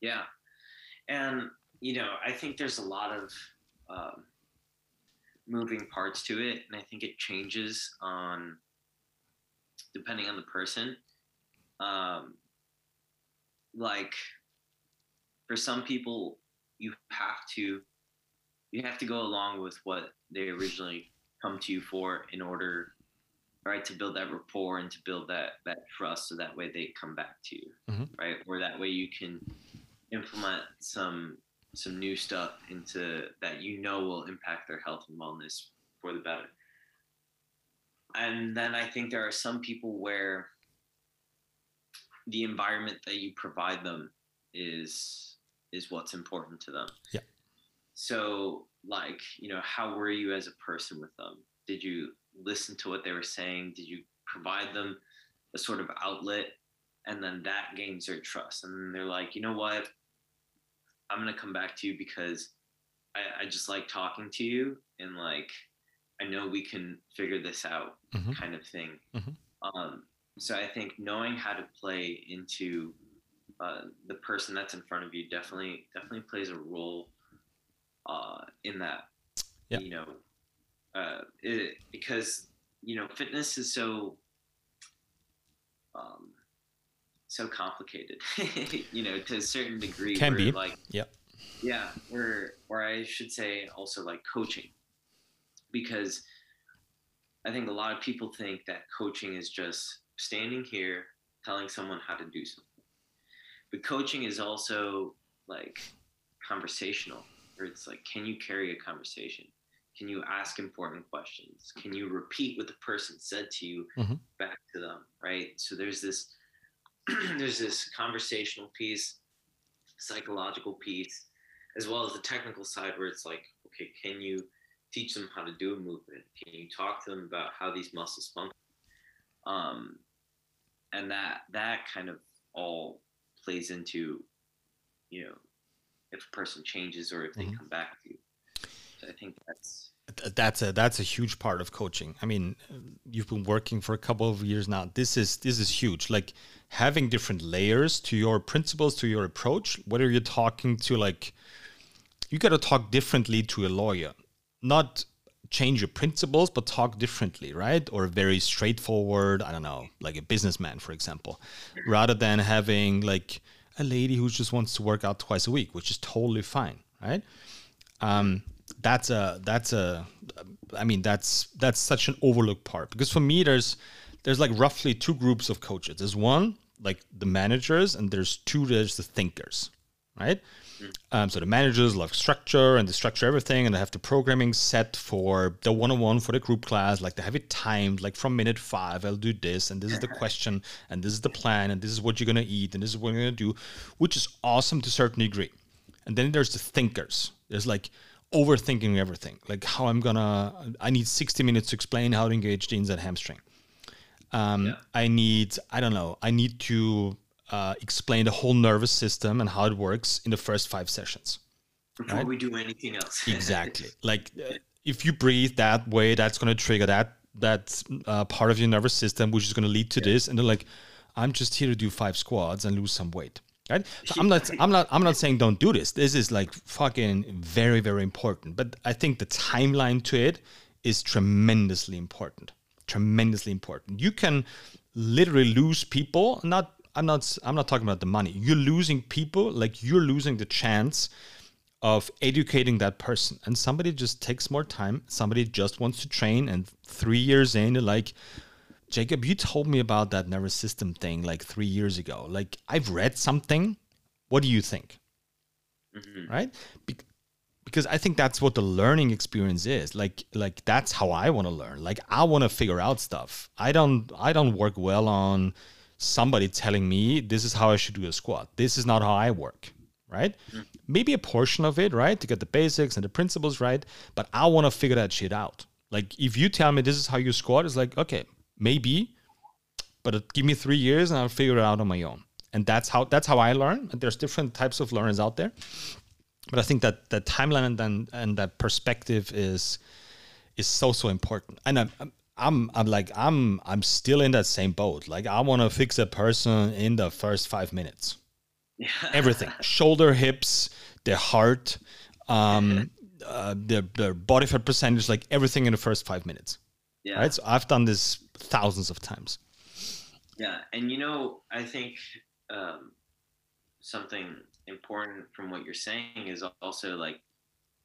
Yeah. And, you know, I think there's a lot of um, moving parts to it. And I think it changes on, depending on the person. Um, like, for some people, you have to, you have to go along with what they originally come to you for in order right to build that rapport and to build that that trust so that way they come back to you Mhm. right or that way you can implement some some new stuff into that you know will impact their health and wellness for the better. And then i think there are some people where the environment that you provide them is is what's important to them. Yeah. so like you know how were you as a person with them? Did you listen to what they were saying? Did you provide them a sort of outlet? And then that gains their trust. And they're like you know what i'm gonna come back to you because i, I just like talking to you and like i know we can figure this out Mhm. kind of thing Mhm. um, so i think knowing how to play into uh, the person that's in front of you definitely definitely plays a role uh, in that Yeah. you know uh, it, because you know fitness is so um, so complicated, [laughs] you know, to a certain degree. Can be. Like, yeah. Yeah. Or, or I should say also like coaching because I think a lot of people think that coaching is just standing here telling someone how to do something. But coaching is also like conversational, where it's like, can you carry a conversation? Can you ask important questions? Can you repeat what the person said to you Mhm. back to them? Right. So there's this [clears throat] there's this conversational piece, psychological piece, as well as the technical side where it's like, okay, can you teach them how to do a movement? Can you talk to them about how these muscles function? Um, and that that kind of all plays into, you know, if a person changes or if they Mhm. come back to you. So I think that's Th- that's a that's a huge part of coaching. I mean you've been working for a couple of years now. This is this is huge. Like having different layers to your principles to your approach whether you're talking to like you got to talk differently to a lawyer. Not change your principles but talk differently right? Or very straightforward i don't know like a businessman for example. Rather than having like a lady who just wants to work out twice a week which is totally fine right? Um, that's a that's a i mean that's that's such an overlooked part. Because for me there's there's like roughly two groups of coaches. There's one like the managers and there's two there's the thinkers right? Um, so the managers love structure and they structure everything and they have the programming set for the one-on-one for the group class. Like they have it timed like from minute five i'll do this and this is the [laughs] question and this is the plan and this is what you're going to eat and this is what you're going to do which is awesome to a certain degree. And then there's the thinkers. There's like overthinking everything like how i'm gonna i need 60 minutes to explain how to engage the inside hamstring um, Yeah. i need i don't know i need to uh, explain the whole nervous system and how it works in the first five sessions before Right. we do anything else. [laughs] exactly like uh, if you breathe that way that's going to trigger that that uh, part of your nervous system which is going to lead to this and they're like i'm just here to do five squats and lose some weight right so i'm not i'm not i'm not saying don't do this. This is like fucking very very important. But i think the timeline to it is tremendously important. Tremendously important. You can literally lose people. Not i'm not i'm not talking about the money. You're losing people like you're losing the chance of educating that person. And somebody just takes more time. Somebody just wants to train and three years in like jacob you told me about that nervous system thing like three years ago. Like i've read something. What do you think? Mhm. right? Be- because i think that's what the learning experience is. Like like that's how i want to learn. Like i want to figure out stuff. I don't i don't work well on somebody telling me this is how i should do a squat. This is not how i work. Right? Maybe a portion of it right to get the basics and the principles right but i want to figure that shit out. Like if you tell me this is how you squat it's like okay maybe but give me three years and I'll figure it out on my own. And that's how that's how I learn. And there's different types of learners out there, but I think that that timeline and then and that perspective is is so so important. And I'm, I'm I'm I'm like I'm I'm still in that same boat. Like I want to fix a person in the first five minutes. Yeah. [laughs] Everything, shoulder, hips, their heart, um, [laughs] uh, their their body fat percentage, like everything in the first five minutes. Yeah. Right. So I've done this thousands of times. Yeah, and you know, I think um, something important from what you're saying is also like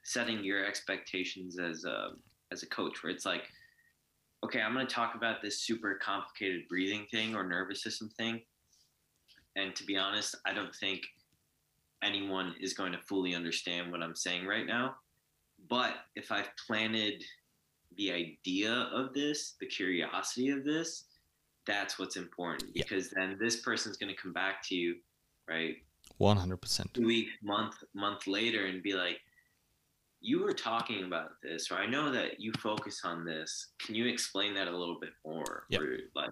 setting your expectations as a as a coach, where it's like, okay, I'm going to talk about this super complicated breathing thing or nervous system thing, and to be honest, I don't think anyone is going to fully understand what I'm saying right now. But if I've planted the idea of this, the curiosity of this, that's what's important Yeah. because then this person's going to come back to you, right? One hundred percent. Two week, month, month later, and be like, "You were talking about this, or I know that you focus on this. Can you explain that a little bit more, Yeah. or like,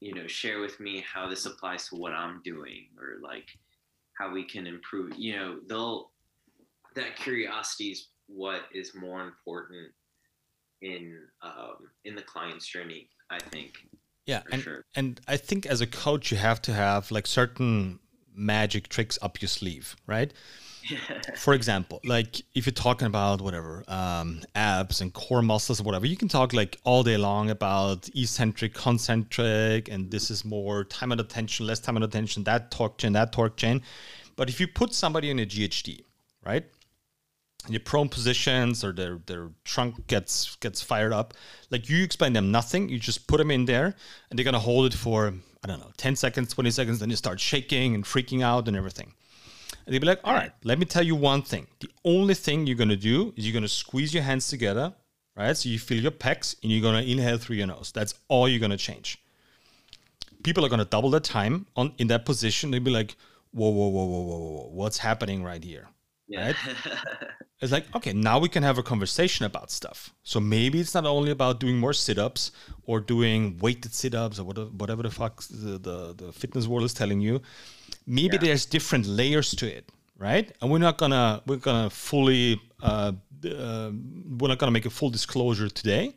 you know, share with me how this applies to what I'm doing, or like how we can improve? You know, they'll that curiosity is what is more important in um, in the client's journey. I think Yeah, and sure. and I think as a coach, you have to have like certain magic tricks up your sleeve, right? [laughs] For example, like if you're talking about whatever um, abs and core muscles or whatever, you can talk like all day long about eccentric, concentric, and this is more time under tension, less time under tension, that torque chain, that torque chain. But if you put somebody in a GHD, right? Your prone positions or their their trunk gets gets fired up, like you explain them nothing, you just put them in there and they're gonna hold it for I don't know, 10 seconds, 20 seconds, then you start shaking and freaking out and everything. And they'd be like, all right, let me tell you one thing. The only thing you're gonna do is you're gonna squeeze your hands together, right? So you feel your pecs and you're gonna inhale through your nose. That's all you're gonna change. People are gonna double the time on in that position. They'd be like, whoa, whoa, whoa, whoa, whoa, whoa, what's happening right here? Yeah. Right? [laughs] It's like, okay, now we can have a conversation about stuff. So maybe it's not only about doing more sit-ups or doing weighted sit-ups or whatever, whatever the fuck the, the, the fitness world is telling you. Maybe Yeah. there's different layers to it, right? And we're not gonna we're gonna fully uh, uh, we're not gonna make a full disclosure today,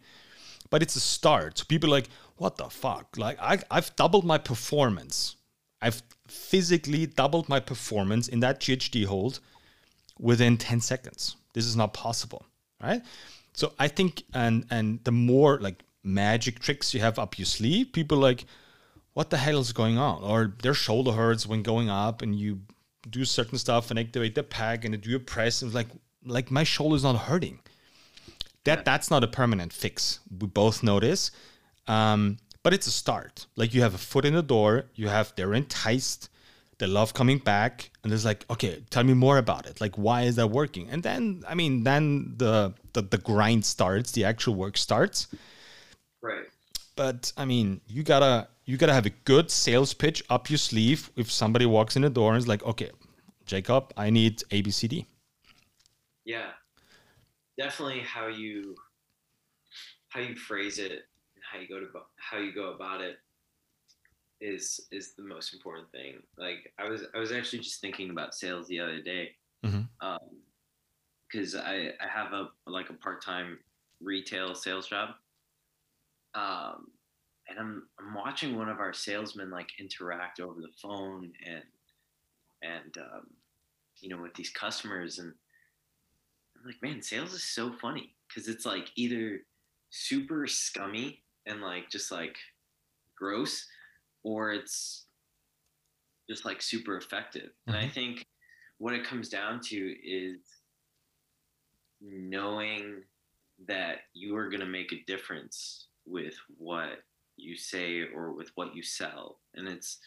but it's a start. So people are like, what the fuck? Like I, I've doubled my performance. I've physically doubled my performance in that GHD hold within 10 seconds. This is not possible, right? So I think and and the more like magic tricks you have up your sleeve, people are like, what the hell is going on? Or their shoulder hurts when going up and you do certain stuff and activate the pack and do a press and it's like like my shoulder's not hurting. That that's not a permanent fix. We both know this. Um, but it's a start. Like you have a foot in the door, you have they're enticed, they love coming back, and it's like, okay, tell me more about it. Like why is that working? And then I mean, then the the, the grind starts, the actual work starts. right. But I mean, you gotta you gotta have a good sales pitch up your sleeve if somebody walks in the door and is like, okay, Jacob, I need ABCD. Yeah. Definitely how you how you phrase it and how you go to how you go about it is is the most important thing. Like I was I was actually just thinking about sales the other day. Mhm. Um because I, I have a like a part-time retail sales job. Um and I'm I'm watching one of our salesmen like interact over the phone and and um, you know with these customers and I'm like, man, sales is so funny because it's like either super scummy and like just like gross, or it's just like super effective. And I Mhm. think what it comes down to is knowing that you are going to make a difference with what you say or with what you sell and it's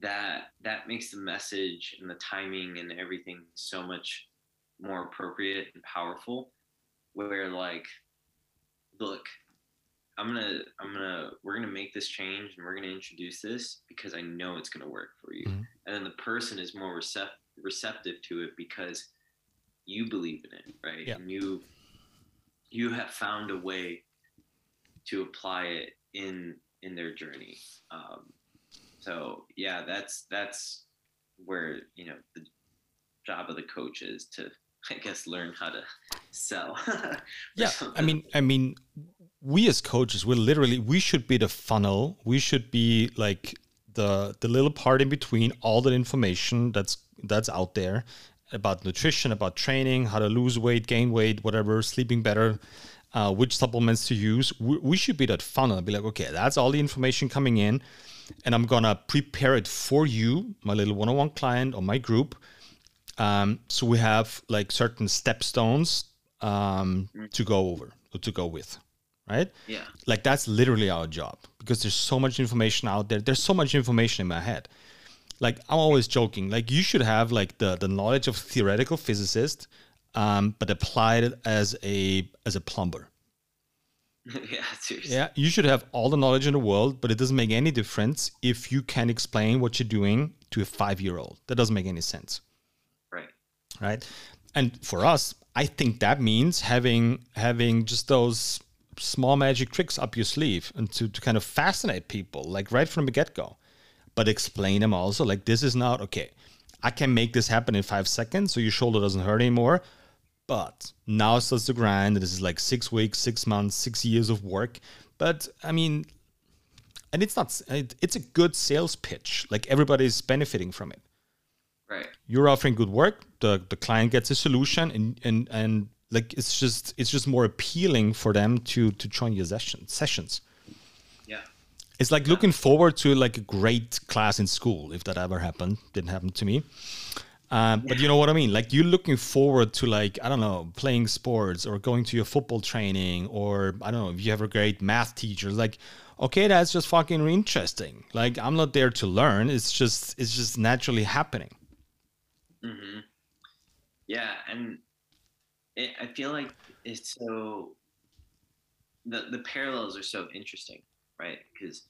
that that makes the message and the timing and everything so much more appropriate and powerful where like look i'm gonna i'm gonna we're gonna make this change and we're gonna introduce this because i know it's gonna work for you Mhm. and then the person is more recep- receptive to it because you believe in it right Yeah. and you you have found a way to apply it in in their journey um, so yeah that's that's where you know the job of the coach is to [laughs] i guess learn how to sell [laughs] Yeah, I mean, I mean, we as coaches, we're literally we should be the funnel. We should be like the the little part in between all the information that's that's out there about nutrition, about training, how to lose weight, gain weight, whatever, sleeping better, uh, which supplements to use. We, we should be that funnel. Be like, okay, that's all the information coming in, and I'm gonna prepare it for you, my little one-on-one client or my group. Um, so we have like certain stepstones um, to go over or to go with, right? yeah Like that's literally our job because there's so much information out there. There's so much information in my head. Like I'm always joking. Like you should have like the the knowledge of theoretical physicist, um, but applied it as a as a plumber. [laughs] yeah seriously Yeah, you should have all the knowledge in the world, but it doesn't make any difference if you can explain what you're doing to a five year old. That doesn't make any sense. right right and for us i think that means having having just those small magic tricks up your sleeve and to, to kind of fascinate people like right from the get-go but explain them also like this is not okay i can make this happen in five seconds so your shoulder doesn't hurt anymore but now starts the grind this is like six weeks six months six years of work but i mean and it's not it, it's a good sales pitch like everybody's benefiting from it Right. You're offering good work. The the client gets a solution, and and and like it's just it's just more appealing for them to to join your session, sessions. Yeah. It's like looking forward to like a great class in school. If that ever happened, didn't happen to me. Um, but you know what I mean? Like you're looking forward to like I don't know playing sports or going to your football training or I don't know if you have a great math teacher. Like okay, that's just fucking interesting. Like I'm not there to learn. It's just it's just naturally happening. Mm-hmm. Yeah, and it, I feel like it's so the the parallels are so interesting, right? Because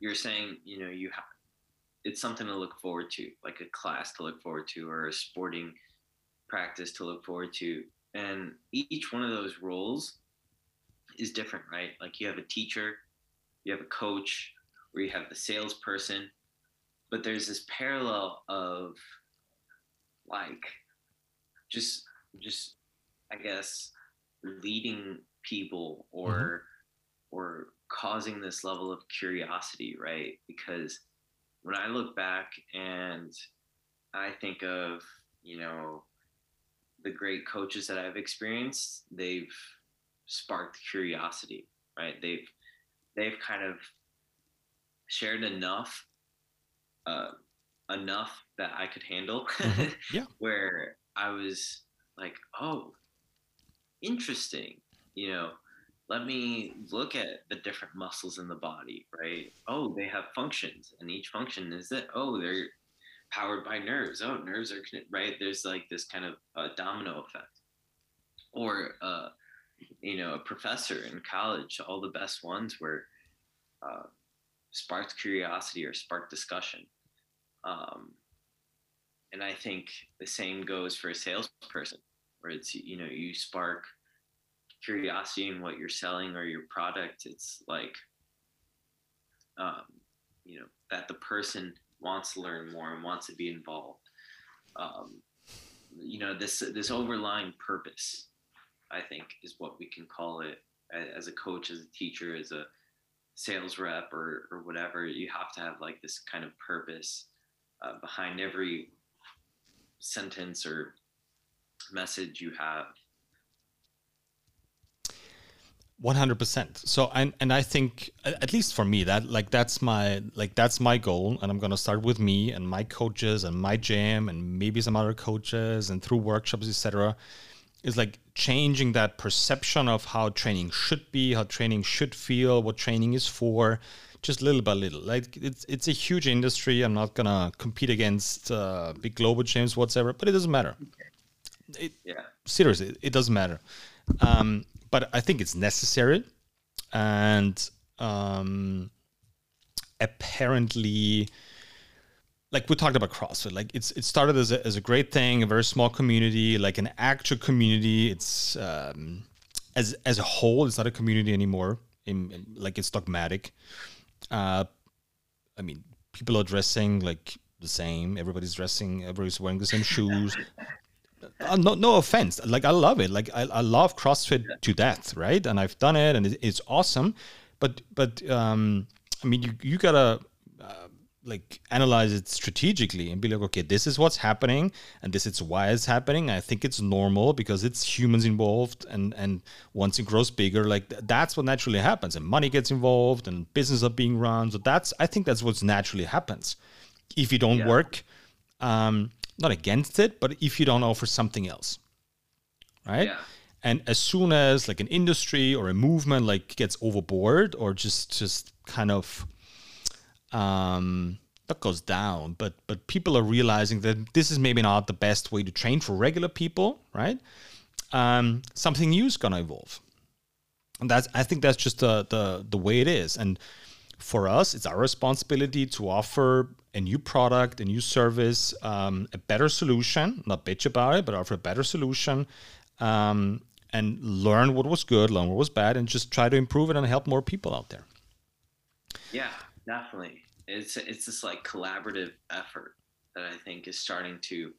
you're saying you know you have it's something to look forward to, like a class to look forward to, or a sporting practice to look forward to, and each one of those roles is different, right? Like you have a teacher, you have a coach, or you have the salesperson, but there's this parallel of like just just I guess leading people or mm-hmm. or causing this level of curiosity, right? Because when I look back and I think of, you know, the great coaches that I've experienced, they've sparked curiosity, right? They've they've kind of shared enough uh, enough that I could handle. Mm-hmm. [laughs] Yeah. where I was like, oh, interesting. You know, let me look at the different muscles in the body, right? Oh, they have functions, and each function is that, oh, they're powered by nerves. Oh, nerves are, right? There's like this kind of uh, domino effect. Or, uh, you know, a professor in college, all the best ones were uh, sparked curiosity or sparked discussion. Um, and I think the same goes for a salesperson, where it's you know you spark curiosity in what you're selling or your product. It's like um, you know that the person wants to learn more and wants to be involved. Um, you know this this overlying purpose, I think, is what we can call it as a coach, as a teacher, as a sales rep, or or whatever. You have to have like this kind of purpose uh, behind every sentence or message you have? 100% so and and i think at least for me that like that's my like that's my goal and i'm going to start with me and my coaches and my gym and maybe some other coaches and through workshops etc is like changing that perception of how training should be how training should feel what training is for just little by little. Like it's it's a huge industry. I'm not gonna compete against uh, big global chains whatsoever, but it doesn't matter. It, yeah. Seriously, it, it doesn't matter. Um, but I think it's necessary, and um, apparently, like we talked about CrossFit, like it's it started as a, as a great thing, a very small community, like an actual community. It's um, as as a whole, it's not a community anymore. In, in, like it's dogmatic. Uh, I mean, people are dressing like the same. Everybody's dressing. Everybody's wearing the same [laughs] shoes. Uh, no, no offense. Like I love it. Like I, I love CrossFit to death, right? And I've done it, and it, it's awesome. But but um, I mean, you you gotta like analyze it strategically and be like okay this is what's happening and this is why it's happening. I think it's normal because it's humans involved and and once it grows bigger like th- that's what naturally happens. And money gets involved and business are being run. So that's i think that's what naturally happens. If you don't yeah. work um not against it but if you don't offer something else right? Yeah. and as soon as like an industry or a movement like gets overboard or just just kind of um, that goes down, but but people are realizing that this is maybe not the best way to train for regular people, right? Um, something new is gonna evolve, and that's I think that's just the the the way it is. And for us, it's our responsibility to offer a new product, a new service, um, a better solution. Not bitch about it, but offer a better solution. Um, and learn what was good, learn what was bad, and just try to improve it and help more people out there. Yeah, definitely. It's it's this like collaborative effort that I think is starting to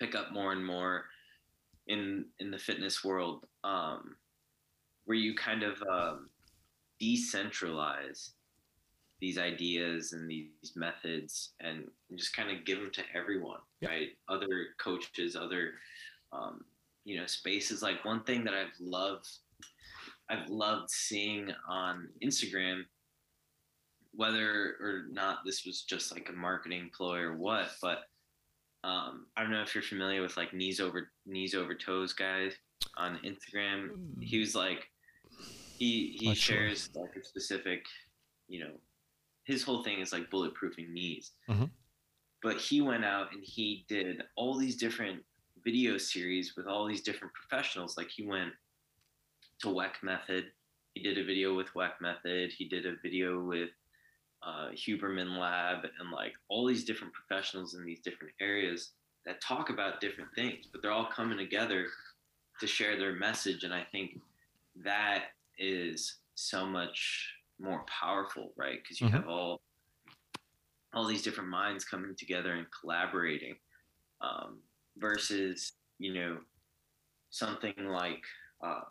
pick up more and more in in the fitness world, um, where you kind of um, decentralize these ideas and these methods and just kind of give them to everyone yeah. right other coaches other um, you know spaces like one thing that i've loved i've loved seeing on instagram whether or not this was just like a marketing ploy or what but um, i don't know if you're familiar with like knees over knees over toes guys on instagram he was like he he Not shares sure. like a specific you know his whole thing is like bulletproofing knees. Mm-hmm. But he went out and he did all these different video series with all these different professionals. Like he went to Weck Method. He did a video with Weck Method. He did a video with uh, Huberman Lab and like all these different professionals in these different areas that talk about different things, but they're all coming together to share their message. And I think that is so much more powerful, right? Because you mm-hmm. have all all these different minds coming together and collaborating, um, versus you know something like um,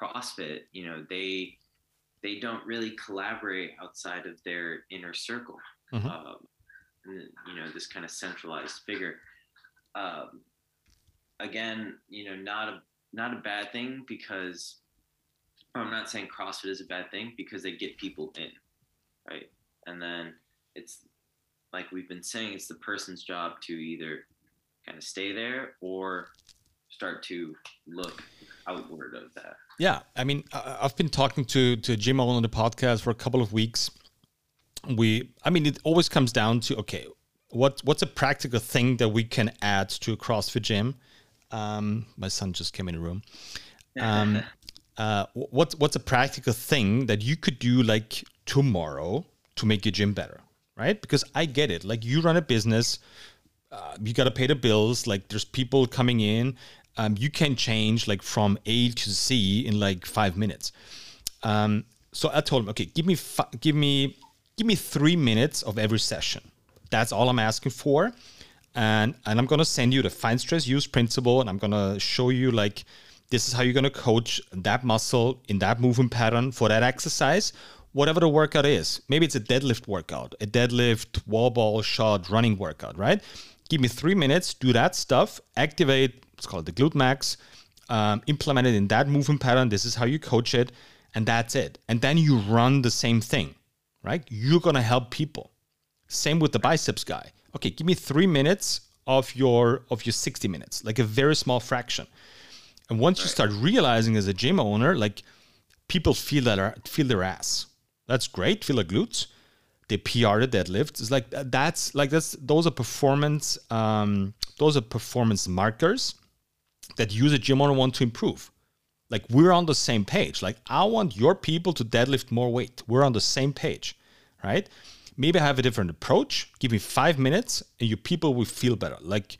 CrossFit. You know they they don't really collaborate outside of their inner circle. Mm-hmm. Um, and, you know this kind of centralized figure. Um, again, you know, not a not a bad thing because I'm not saying CrossFit is a bad thing because they get people in, right? And then it's like we've been saying, it's the person's job to either kind of stay there or start to look outward of that. Yeah, I mean, I've been talking to to Jim on the podcast for a couple of weeks. We, I mean, it always comes down to okay, what what's a practical thing that we can add to a CrossFit gym? Um, my son just came in the room. Um, [laughs] uh, what's what's a practical thing that you could do like tomorrow to make your gym better, right? Because I get it. Like you run a business, uh, you got to pay the bills. Like there's people coming in. Um, you can change like from A to Z in like five minutes. Um, so I told him, okay, give me give me give me three minutes of every session. That's all I'm asking for, and and I'm gonna send you the find stress use principle, and I'm gonna show you like this is how you're going to coach that muscle in that movement pattern for that exercise, whatever the workout is. Maybe it's a deadlift workout, a deadlift, wall ball, shot, running workout, right? Give me three minutes, do that stuff, activate, let's call it the glute max, um, implement it in that movement pattern. This is how you coach it, and that's it. And then you run the same thing, right? You're to help people. Same with the biceps guy. Okay, give me three minutes of your of your 60 minutes, like a very small fraction. And once you start realizing as a gym owner, like people feel that feel their ass. That's great. Feel the glutes. They PR the deadlift. It's like that's like that's those are performance um, those are performance markers that a gym owner want to improve. Like we're on the same page. Like I want your people to deadlift more weight. We're on the same page, right? Maybe I have a different approach. Give me five minutes, and your people will feel better. Like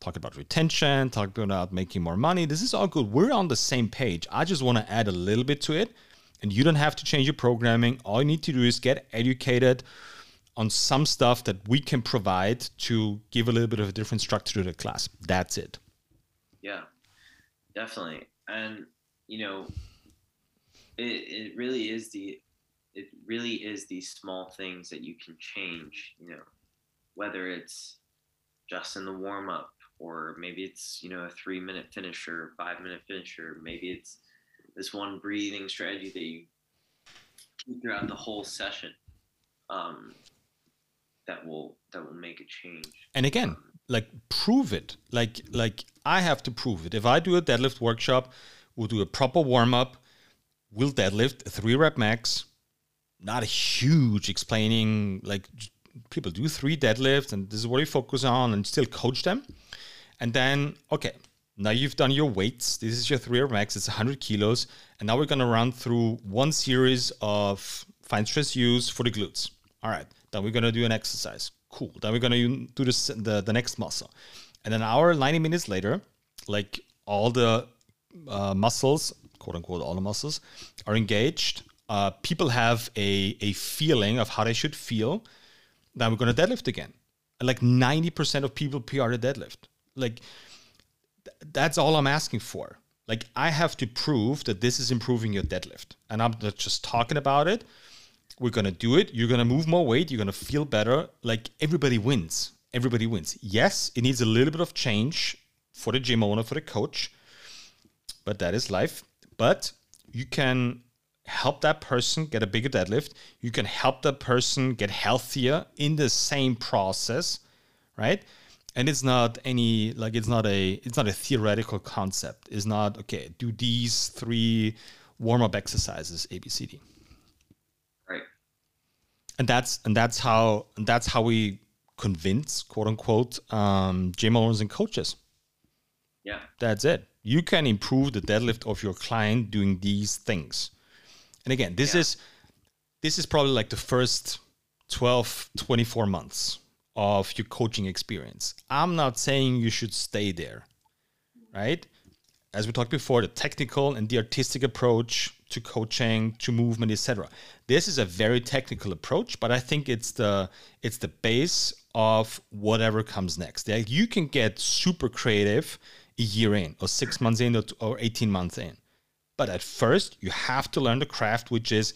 talk about retention, talk about making more money. This is all good. We're on the same page. I just want to add a little bit to it. And you don't have to change your programming. All you need to do is get educated on some stuff that we can provide to give a little bit of a different structure to the class. That's it. Yeah, definitely. And, you know, it, it really is the it really is these small things that you can change, you know, whether it's just in the warm up or maybe it's you know a three minute finisher five minute finisher maybe it's this one breathing strategy that you keep throughout the whole session um, that will that will make a change and again um, like prove it like like i have to prove it if i do a deadlift workshop we'll do a proper warm-up we'll deadlift a three rep max not a huge explaining like people do three deadlifts and this is what you focus on and still coach them and then, okay, now you've done your weights. This is your three rep max. It's 100 kilos. And now we're going to run through one series of fine stress use for the glutes. All right. Then we're going to do an exercise. Cool. Then we're going to do this, the, the next muscle. And an hour, 90 minutes later, like all the uh, muscles, quote unquote, all the muscles are engaged. Uh, people have a, a feeling of how they should feel. Then we're going to deadlift again. And like 90% of people PR a deadlift. Like th- that's all I'm asking for. Like I have to prove that this is improving your deadlift, and I'm not just talking about it. We're gonna do it. You're gonna move more weight. You're gonna feel better. Like everybody wins. Everybody wins. Yes, it needs a little bit of change for the gym owner, for the coach, but that is life. But you can help that person get a bigger deadlift. You can help that person get healthier in the same process, right? And it's not any like it's not a it's not a theoretical concept. It's not okay. Do these three warm up exercises A B C D. Right. And that's and that's how and that's how we convince quote unquote um, gym owners and coaches. Yeah. That's it. You can improve the deadlift of your client doing these things. And again, this Yeah. is this is probably like the first 12 24 months of your coaching experience. I'm not saying you should stay there. Right? As we talked before, the technical and the artistic approach to coaching, to movement, etc. This is a very technical approach, but I think it's the it's the base of whatever comes next. Like you can get super creative a year in, or six months in, or, or 18 months in. But at first, you have to learn the craft, which is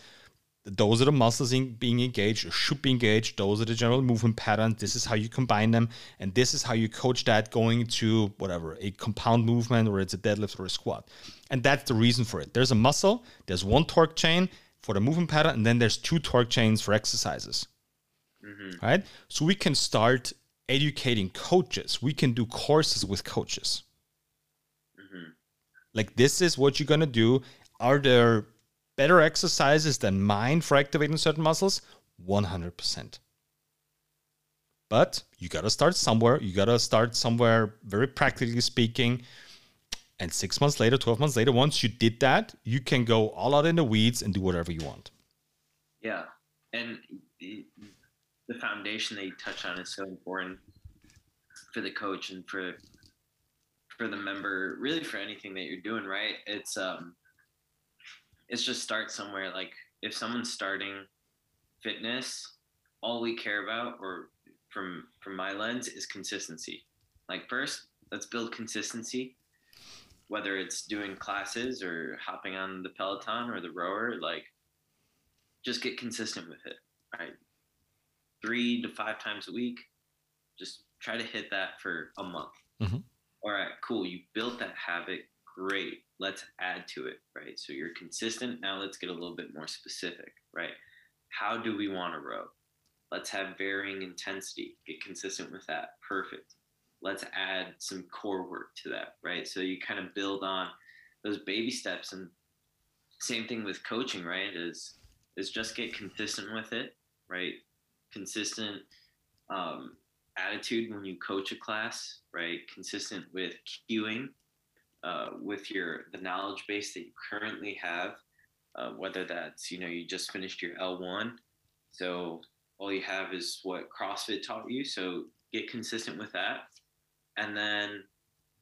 those are the muscles in, being engaged or should be engaged. Those are the general movement patterns. This is how you combine them. And this is how you coach that going to whatever, a compound movement or it's a deadlift or a squat. And that's the reason for it. There's a muscle, there's one torque chain for the movement pattern, and then there's two torque chains for exercises. Mm-hmm. Right? So we can start educating coaches. We can do courses with coaches. Mm-hmm. Like this is what you're gonna do. Are there better exercises than mine for activating certain muscles? 100%. But you gotta start somewhere. You gotta start somewhere, very practically speaking. And six months later, 12 months later, once you did that, you can go all out in the weeds and do whatever you want. Yeah, and the, foundation you touch on is so important for the coach and for for the member, really for anything that you're doing. Right? It's um, it's just start somewhere. Like if someone's starting fitness, all we care about, or from from my lens, is consistency. Like first, let's build consistency. Whether it's doing classes or hopping on the Peloton or the rower, like just get consistent with it, right? Three to five times a week. Just try to hit that for a month. Mhm. All right, cool. You built that habit. Great. Let's add to it, right? So you're consistent. Now let's get a little bit more specific, right? How do we want to row? Let's have varying intensity. Get consistent with that. Perfect. Let's add some core work to that, right? So you kind of build on those baby steps and same thing with coaching, right? Is is just get consistent with it, right? Consistent um, attitude when you coach a class, right? Consistent with cueing, uh, with your the knowledge base that you currently have, uh, whether that's you know you just finished your L1, so all you have is what CrossFit taught you. So get consistent with that, and then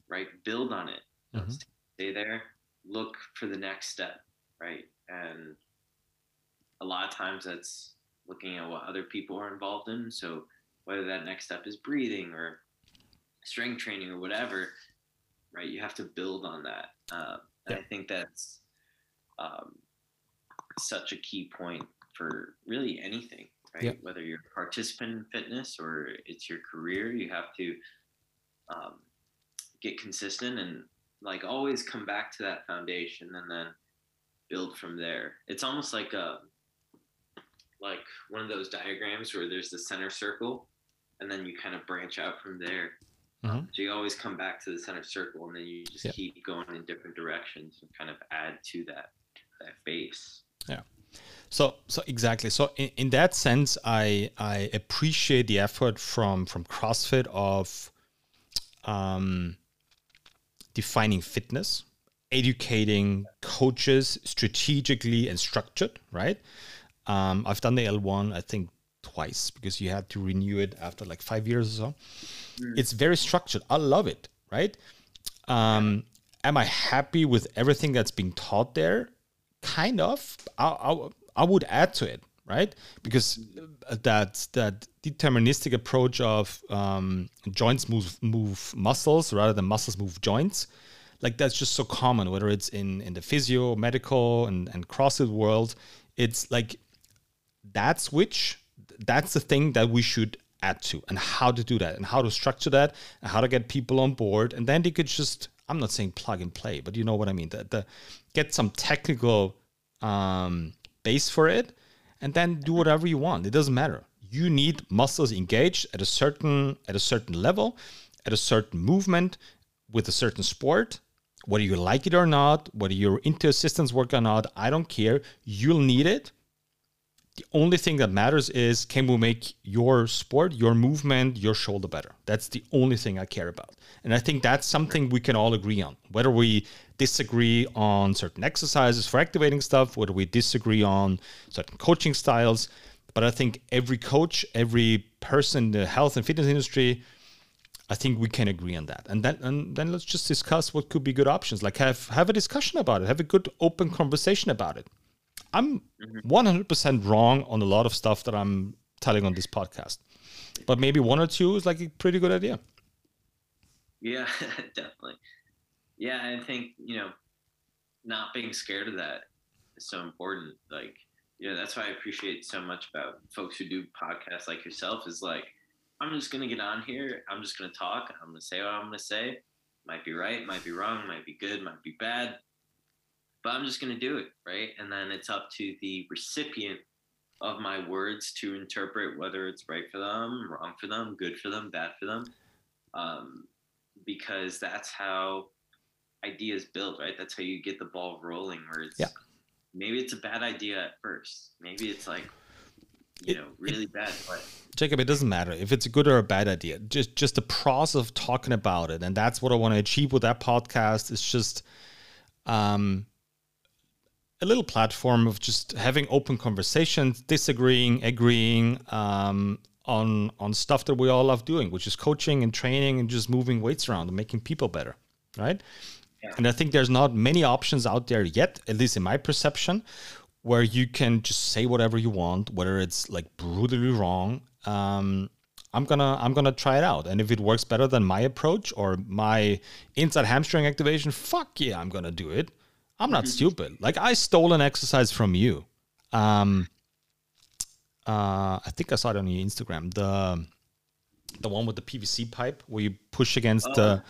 right build on it. Mhm. Stay there. Look for the next step, right? And a lot of times that's looking at what other people are involved in. So whether that next step is breathing or strength training or whatever, right? You have to build on that. Uh, and Yeah. I think that's um, such a key point for really anything, right? Yeah. Whether you're a participant in fitness or it's your career, you have to um, get consistent and like always come back to that foundation and then build from there. It's almost like a like one of those diagrams where there's the center circle and then you kind of branch out from there. Mhm. So you always come back to the center circle and then you just keep going in different directions and kind of add to that that base. Yeah. So so exactly. So in, in that sense, I I appreciate the effort from from CrossFit of um, defining fitness, educating coaches strategically and structured. Right. Um, I've done the L1 I think twice because you had to renew it after like five years or so. It's very structured. I love it. Right. Um, am I happy with everything that's being taught there? Kind of. I, I, I would add to it, right? Because that that deterministic approach of um, joints move move muscles rather than muscles move joints, like that's just so common. Whether it's in in the physio, medical, and and CrossFit world, it's like that switch, that's the thing that we should add to and how to do that and how to structure that and how to get people on board. And then they could just, I'm not saying plug and play, but you know what I mean. The, the get some technical um, base for it and then do whatever you want. It doesn't matter. You need muscles engaged at a certain at a certain level, at a certain movement, with a certain sport. Whether you like it or not, whether you're into assistance work or not, I don't care. You'll need it the only thing that matters is can we make your sport, your movement, your shoulder better? That's the only thing I care about. And I think that's something we can all agree on. Whether we disagree on certain exercises for activating stuff, whether we disagree on certain coaching styles, but I think every coach, every person in the health and fitness industry, I think we can agree on that. And then and then let's just discuss what could be good options. Like have have a discussion about it, have a good open conversation about it. I'm 100% mm-hmm. wrong on a lot of stuff that I'm telling on this podcast, but maybe one or two is like a pretty good idea. Yeah, [laughs] definitely. Yeah, I think you know, not being scared of that is so important. Like, you know, that's why I appreciate so much about folks who do podcasts like yourself. Is like, I'm just gonna get on here. I'm just gonna talk. I'm gonna say what I'm gonna say. Might be right, might be wrong, might be good, might be bad but I'm just going to do it, right? And then it's up to the recipient of my words to interpret whether it's right for them, wrong for them, good for them, bad for them. Um, because that's how ideas build, right? That's how you get the ball rolling. Where it's yeah. maybe it's a bad idea at first, maybe it's like you know really bad but jacob it doesn't matter if it's a good or a bad idea just just the process of talking about it and that's what i want to achieve with that podcast is just um a little platform of just having open conversations, disagreeing, agreeing um, on on stuff that we all love doing, which is coaching and training and just moving weights around and making people better, right? Yeah. And I think there's not many options out there yet, at least in my perception, where you can just say whatever you want, whether it's like brutally wrong. Um, I'm gonna I'm gonna try it out, and if it works better than my approach or my inside hamstring activation, fuck yeah, I'm gonna do it. I'm not stupid. Like I stole an exercise from you. Um, uh, I think I saw it on your Instagram. The the one with the PVC pipe where you push against oh, the.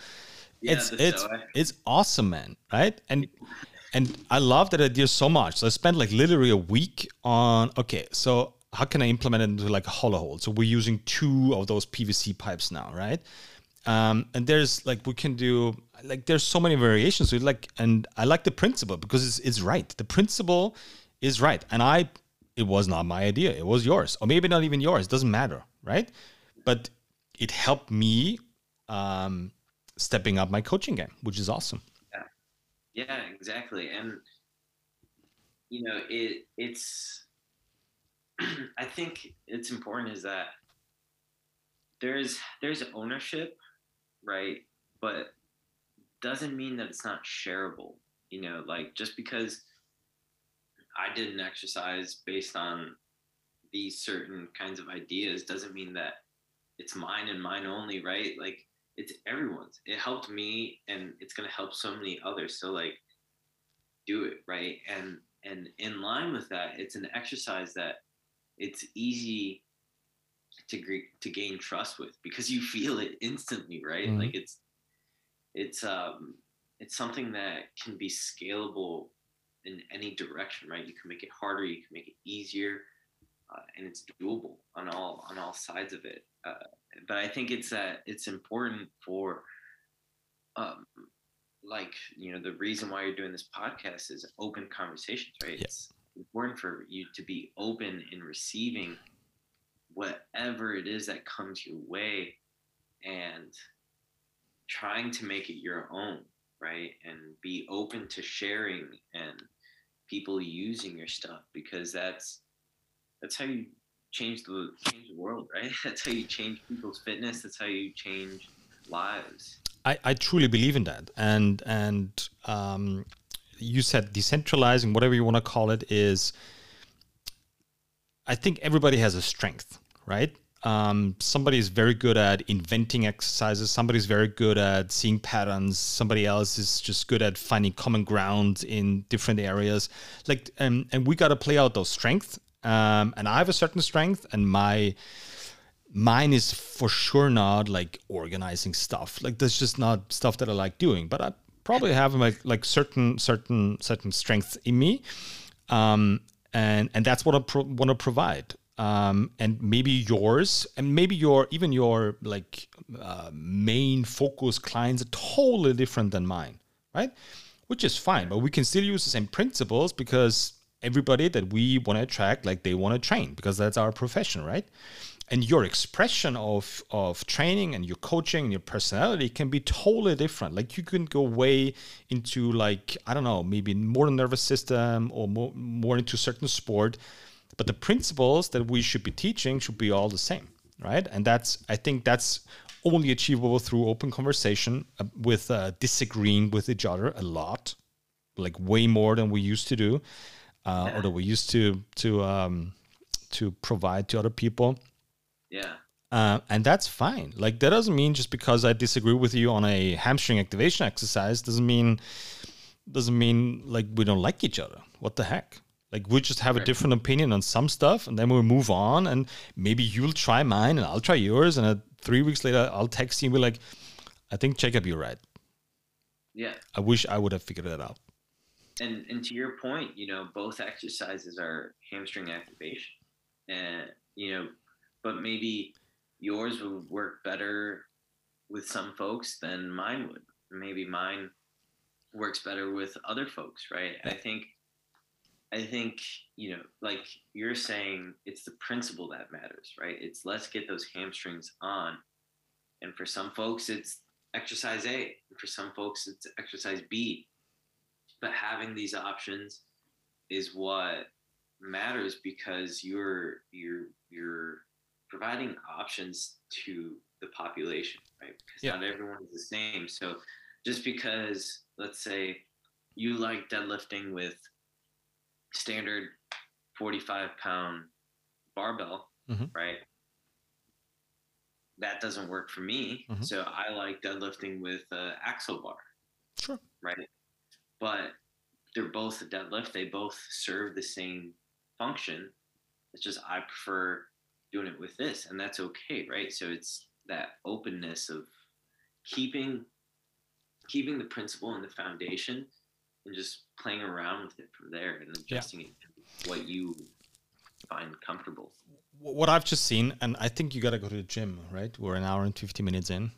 Yeah, it's the it's it's awesome, man. Right and. And I love that idea so much. So I spent like literally a week on okay, so how can I implement it into like a hollow hold? So we're using two of those PVC pipes now, right? Um, and there's like we can do like there's so many variations. So like and I like the principle because it's it's right. The principle is right. And I it was not my idea. It was yours. Or maybe not even yours. It doesn't matter, right? But it helped me um, stepping up my coaching game, which is awesome. Yeah. Yeah, exactly. And you know, it it's [clears throat] I think it's important is that there's there's ownership right? But doesn't mean that it's not shareable. You know, like just because I did an exercise based on these certain kinds of ideas doesn't mean that it's mine and mine only, right? Like it's everyone's. It helped me and it's going to help so many others. So like do it, right? And and in line with that, it's an exercise that it's easy to to gain trust with because you feel it instantly, right? Mm-hmm. Like it's it's um it's something that can be scalable in any direction, right? You can make it harder, you can make it easier, uh, and it's doable on all on all sides of it. Uh, but I think it's that it's important for um, like you know the reason why you're doing this podcast is open conversations right yeah. it's important for you to be open in receiving whatever it is that comes your way and trying to make it your own, right? And be open to sharing and people using your stuff because that's that's how you change the change the world, right? [laughs] That's how you change people's fitness. That's how you change lives. I, I truly believe in that, and and um, you said decentralizing, whatever you want to call it, is. I think everybody has a strength, right? Um, somebody is very good at inventing exercises. Somebody's very good at seeing patterns. Somebody else is just good at finding common ground in different areas. Like, um, and we got to play out those strengths Um, and I have a certain strength, and my mine is for sure not like organizing stuff. Like that's just not stuff that I like doing. But I probably have like like certain certain certain strengths in me, um, and and that's what I pro- want to provide. Um, and maybe yours, and maybe your even your like uh, main focus clients are totally different than mine, right? Which is fine, but we can still use the same principles because everybody that we want to attract, like they want to train because that's our profession, right? and your expression of of training and your coaching and your personality can be totally different like you can go way into like i don't know maybe more nervous system or more, more into certain sport but the principles that we should be teaching should be all the same right and that's i think that's only achievable through open conversation uh, with uh, disagreeing with each other a lot like way more than we used to do uh, yeah. or that we used to to um, to provide to other people yeah. Uh, and that's fine. Like that doesn't mean just because I disagree with you on a hamstring activation exercise doesn't mean doesn't mean like we don't like each other. What the heck? Like we just have a different opinion on some stuff, and then we'll move on. And maybe you'll try mine, and I'll try yours. And uh, three weeks later, I'll text you and be like, "I think Jacob, you're right." Yeah. I wish I would have figured that out. And and to your point, you know, both exercises are hamstring activation, and you know, but maybe yours would work better with some folks than mine would. Maybe mine works better with other folks, right? I think I think, you know, like you're saying, it's the principle that matters, right? It's let's get those hamstrings on. And for some folks, it's exercise A. And for some folks, it's exercise B. But having these options is what matters because you're you're you're providing options to the population, right? Because yeah. not everyone is the same. So just because, let's say, you like deadlifting with standard 45 pound barbell, mm-hmm. right? That doesn't work for me. Mm-hmm. So I like deadlifting with uh, axle bar. Sure. Right. But they're both a deadlift. They both serve the same function. It's just I prefer doing it with this and that's okay right so it's that openness of keeping keeping the principle and the foundation and just playing around with it from there and adjusting yeah. it to what you find comfortable what i've just seen and i think you got to go to the gym right we're an hour and 50 minutes in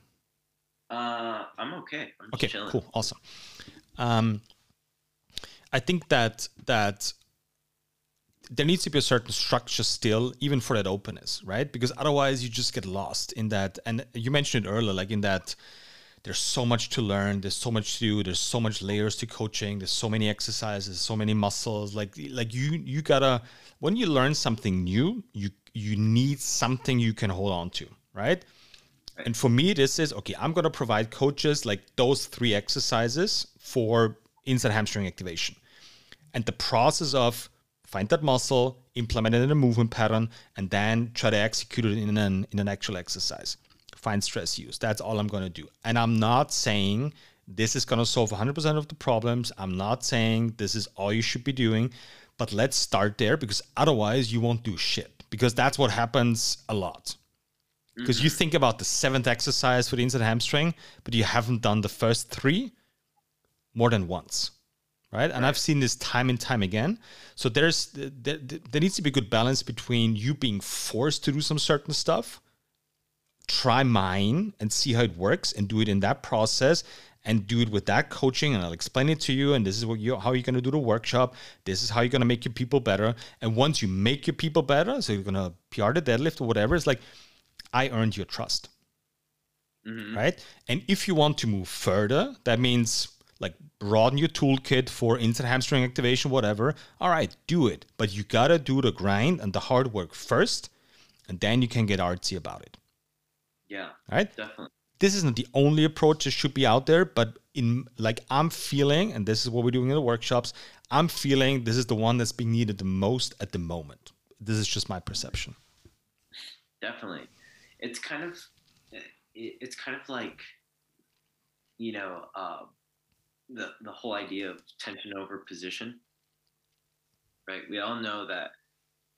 uh i'm okay I'm okay chilling. cool awesome um i think that that there needs to be a certain structure still, even for that openness, right? Because otherwise you just get lost in that. And you mentioned it earlier, like in that there's so much to learn, there's so much to do, there's so much layers to coaching, there's so many exercises, so many muscles. Like like you you gotta when you learn something new, you you need something you can hold on to, right? And for me, this is okay. I'm gonna provide coaches like those three exercises for inside hamstring activation, and the process of find that muscle, implement it in a movement pattern, and then try to execute it in an in an actual exercise. Find stress use. That's all I'm going to do. And I'm not saying this is going to solve 100% of the problems. I'm not saying this is all you should be doing, but let's start there because otherwise you won't do shit. Because that's what happens a lot. Because mm-hmm. you think about the seventh exercise for the inside hamstring, but you haven't done the first three more than once right? And I've seen this time and time again. So there's there, there needs to be a good balance between you being forced to do some certain stuff, try mine and see how it works, and do it in that process, and do it with that coaching. And I'll explain it to you. And this is what you how you're gonna do the workshop. This is how you're gonna make your people better. And once you make your people better, so you're gonna PR the deadlift or whatever, it's like I earned your trust. Mm-hmm. Right. And if you want to move further, that means like broaden your toolkit for inside hamstring activation, whatever. All right, do it. But you gotta do the grind and the hard work first, and then you can get artsy about it. Yeah. Right? Definitely. This isn't the only approach that should be out there, but in like I'm feeling, and this is what we're doing in the workshops, I'm feeling this is the one that's being needed the most at the moment. This is just my perception. Definitely. It's kind of it's kind of like you know, uh, the the whole idea of tension over position right we all know that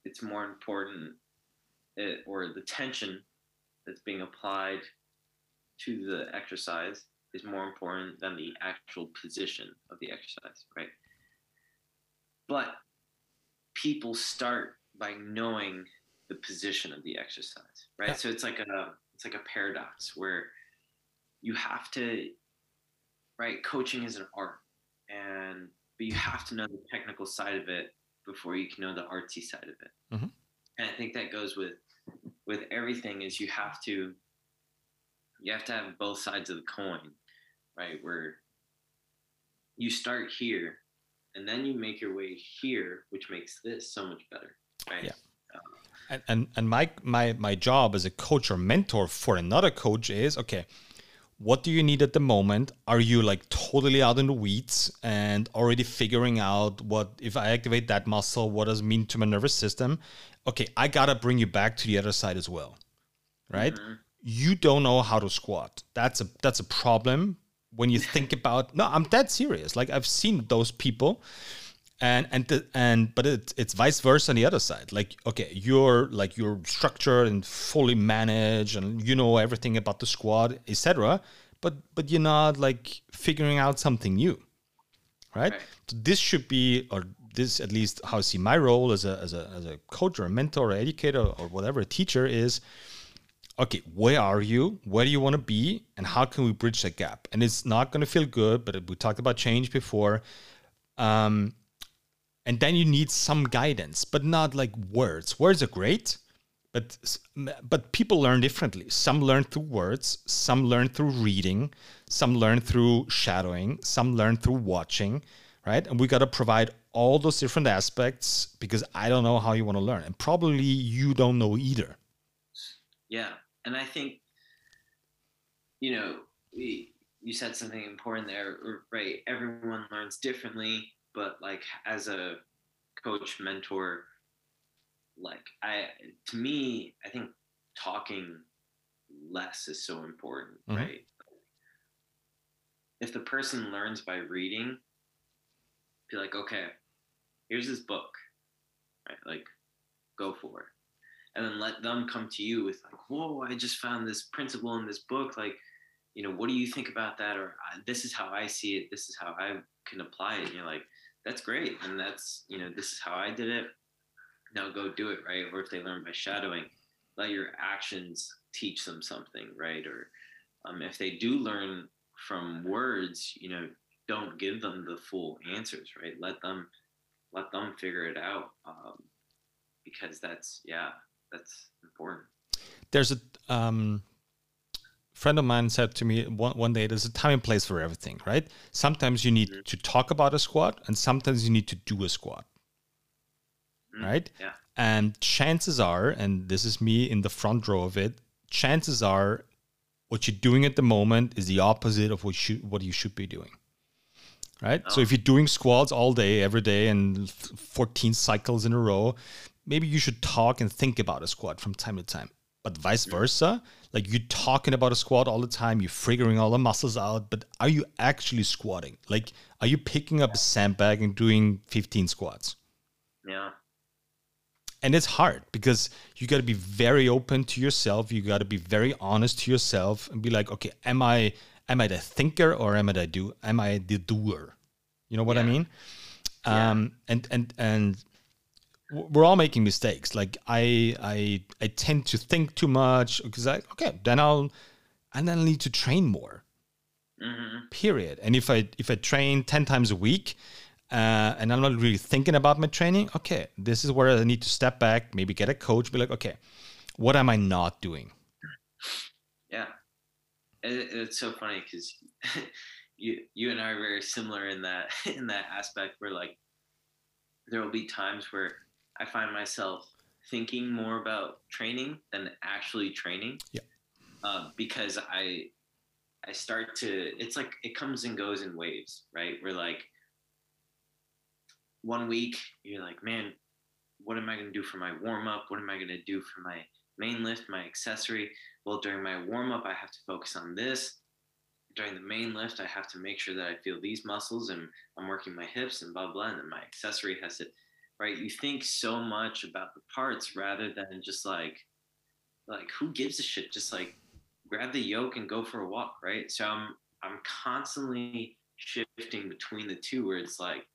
it's more important it, or the tension that's being applied to the exercise is more important than the actual position of the exercise, right? But people start by knowing the position of the exercise, right? So it's like a it's like a paradox where you have to right coaching is an art and but you have to know the technical side of it before you can know the artsy side of it mm-hmm. and i think that goes with with everything is you have to you have to have both sides of the coin right? Where you start here and then you make your way here which makes this so much better right? Yeah. Uh, and, and and my my my job as a coach or mentor for another coach is okay what do you need at the moment? Are you like totally out in the weeds and already figuring out what if i activate that muscle what does it mean to my nervous system? Okay i gotta bring you back to the other side as well right? Mm-hmm. you don't know how to squat. That's a that's a problem when you think about no i'm dead serious. Like i've seen those people and and the, and but it, it's vice versa on the other side. Like okay you're like you're structured and fully managed and you know everything about the squat etc but but you're not like figuring out something new right, right. So this should be or this at least how i see my role as a as a as a coach or a mentor or educator or whatever a teacher is okay where are you? Where do you want to be? And how can we bridge that gap? And it's not going to feel good but we talked about change before. Um, and then you need some guidance but not like words. Words are great but but people learn differently. Some learn through words some learn through reading some learn through shadowing some learn through watching right? And we got to provide all those different aspects because i don't know how you want to learn and probably you don't know either. Yeah and i think you know we, you said something important there right? Everyone learns differently but like as a coach mentor like i to me i think talking less is so important mm-hmm. right? If the person learns by reading be like okay here's this book right? Like go for it. And then let them come to you with like whoa i just found this principle in this book like you know what do you think about that? or this is how i see it. This is how i can apply it. And you're like that's great. And that's, you know, this is how I did it. Now go do it, right? Or if they learn by shadowing, let your actions teach them something, right? Or um, if they do learn from words, you know, don't give them the full answers, right? Let them let them figure it out um, because that's yeah, that's important. There's a um, friend of mine said to me one, one day there's a time and place for everything right? Sometimes you need mm-hmm. to talk about a squat and sometimes you need to do a squat. Mm-hmm. right? Yeah. And chances are and this is me in the front row of it chances are what you're doing at the moment is the opposite of what you should, what you should be doing. Right? Oh. so if you're doing squats all day every day and 14 cycles in a row maybe you should talk and think about a squat from time to time but vice versa. Like you're talking about a squat all the time you're figuring all the muscles out but are you actually squatting? Like are you picking up a sandbag and doing 15 squats? Yeah. And it's hard because you got to be very open to yourself you got to be very honest to yourself and be like okay am i am i the thinker or am i the do am i the doer? You know what yeah. i mean? Yeah. um and and and we're all making mistakes. Like I, I, I tend to think too much because I okay, then I'll, and then I'll need to train more. Mm-hmm. Period. And if I if I train ten times a week, uh, and I'm not really thinking about my training, okay, this is where I need to step back, maybe get a coach, be like, okay, what am I not doing? Yeah, it, it's so funny because [laughs] you you and I are very similar in that [laughs] in that aspect where like there will be times where I find myself thinking more about training than actually training. Yeah. Uh, because I I start to it's like it comes and goes in waves, right? We're like one week you're like, man, what am I going to do for my warm up? What am I going to do for my main lift, my accessory? Well, during my warm up, I have to focus on this. During the main lift, I have to make sure that I feel these muscles and I'm working my hips and blah blah. And then my accessory has to right? You think so much about the parts rather than just like, like who gives a shit? Just like grab the yoke and go for a walk, right? So I'm I'm constantly shifting between the two where it's like,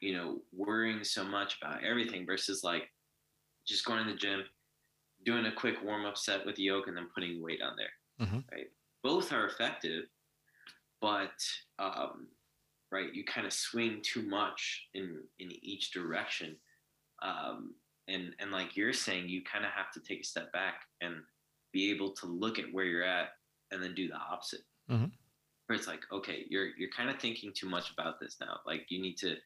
you know, worrying so much about everything versus like just going to the gym, doing a quick warm up set with the yoke and then putting weight on there. Mm-hmm. Right. Both are effective, but um, right, you kind of swing too much in in each direction. Um, and and like you're saying, you kind of have to take a step back and be able to look at where you're at and then do the opposite. Mm-hmm. Where it's like, okay, you're you're kind of thinking too much about this now. Like you need to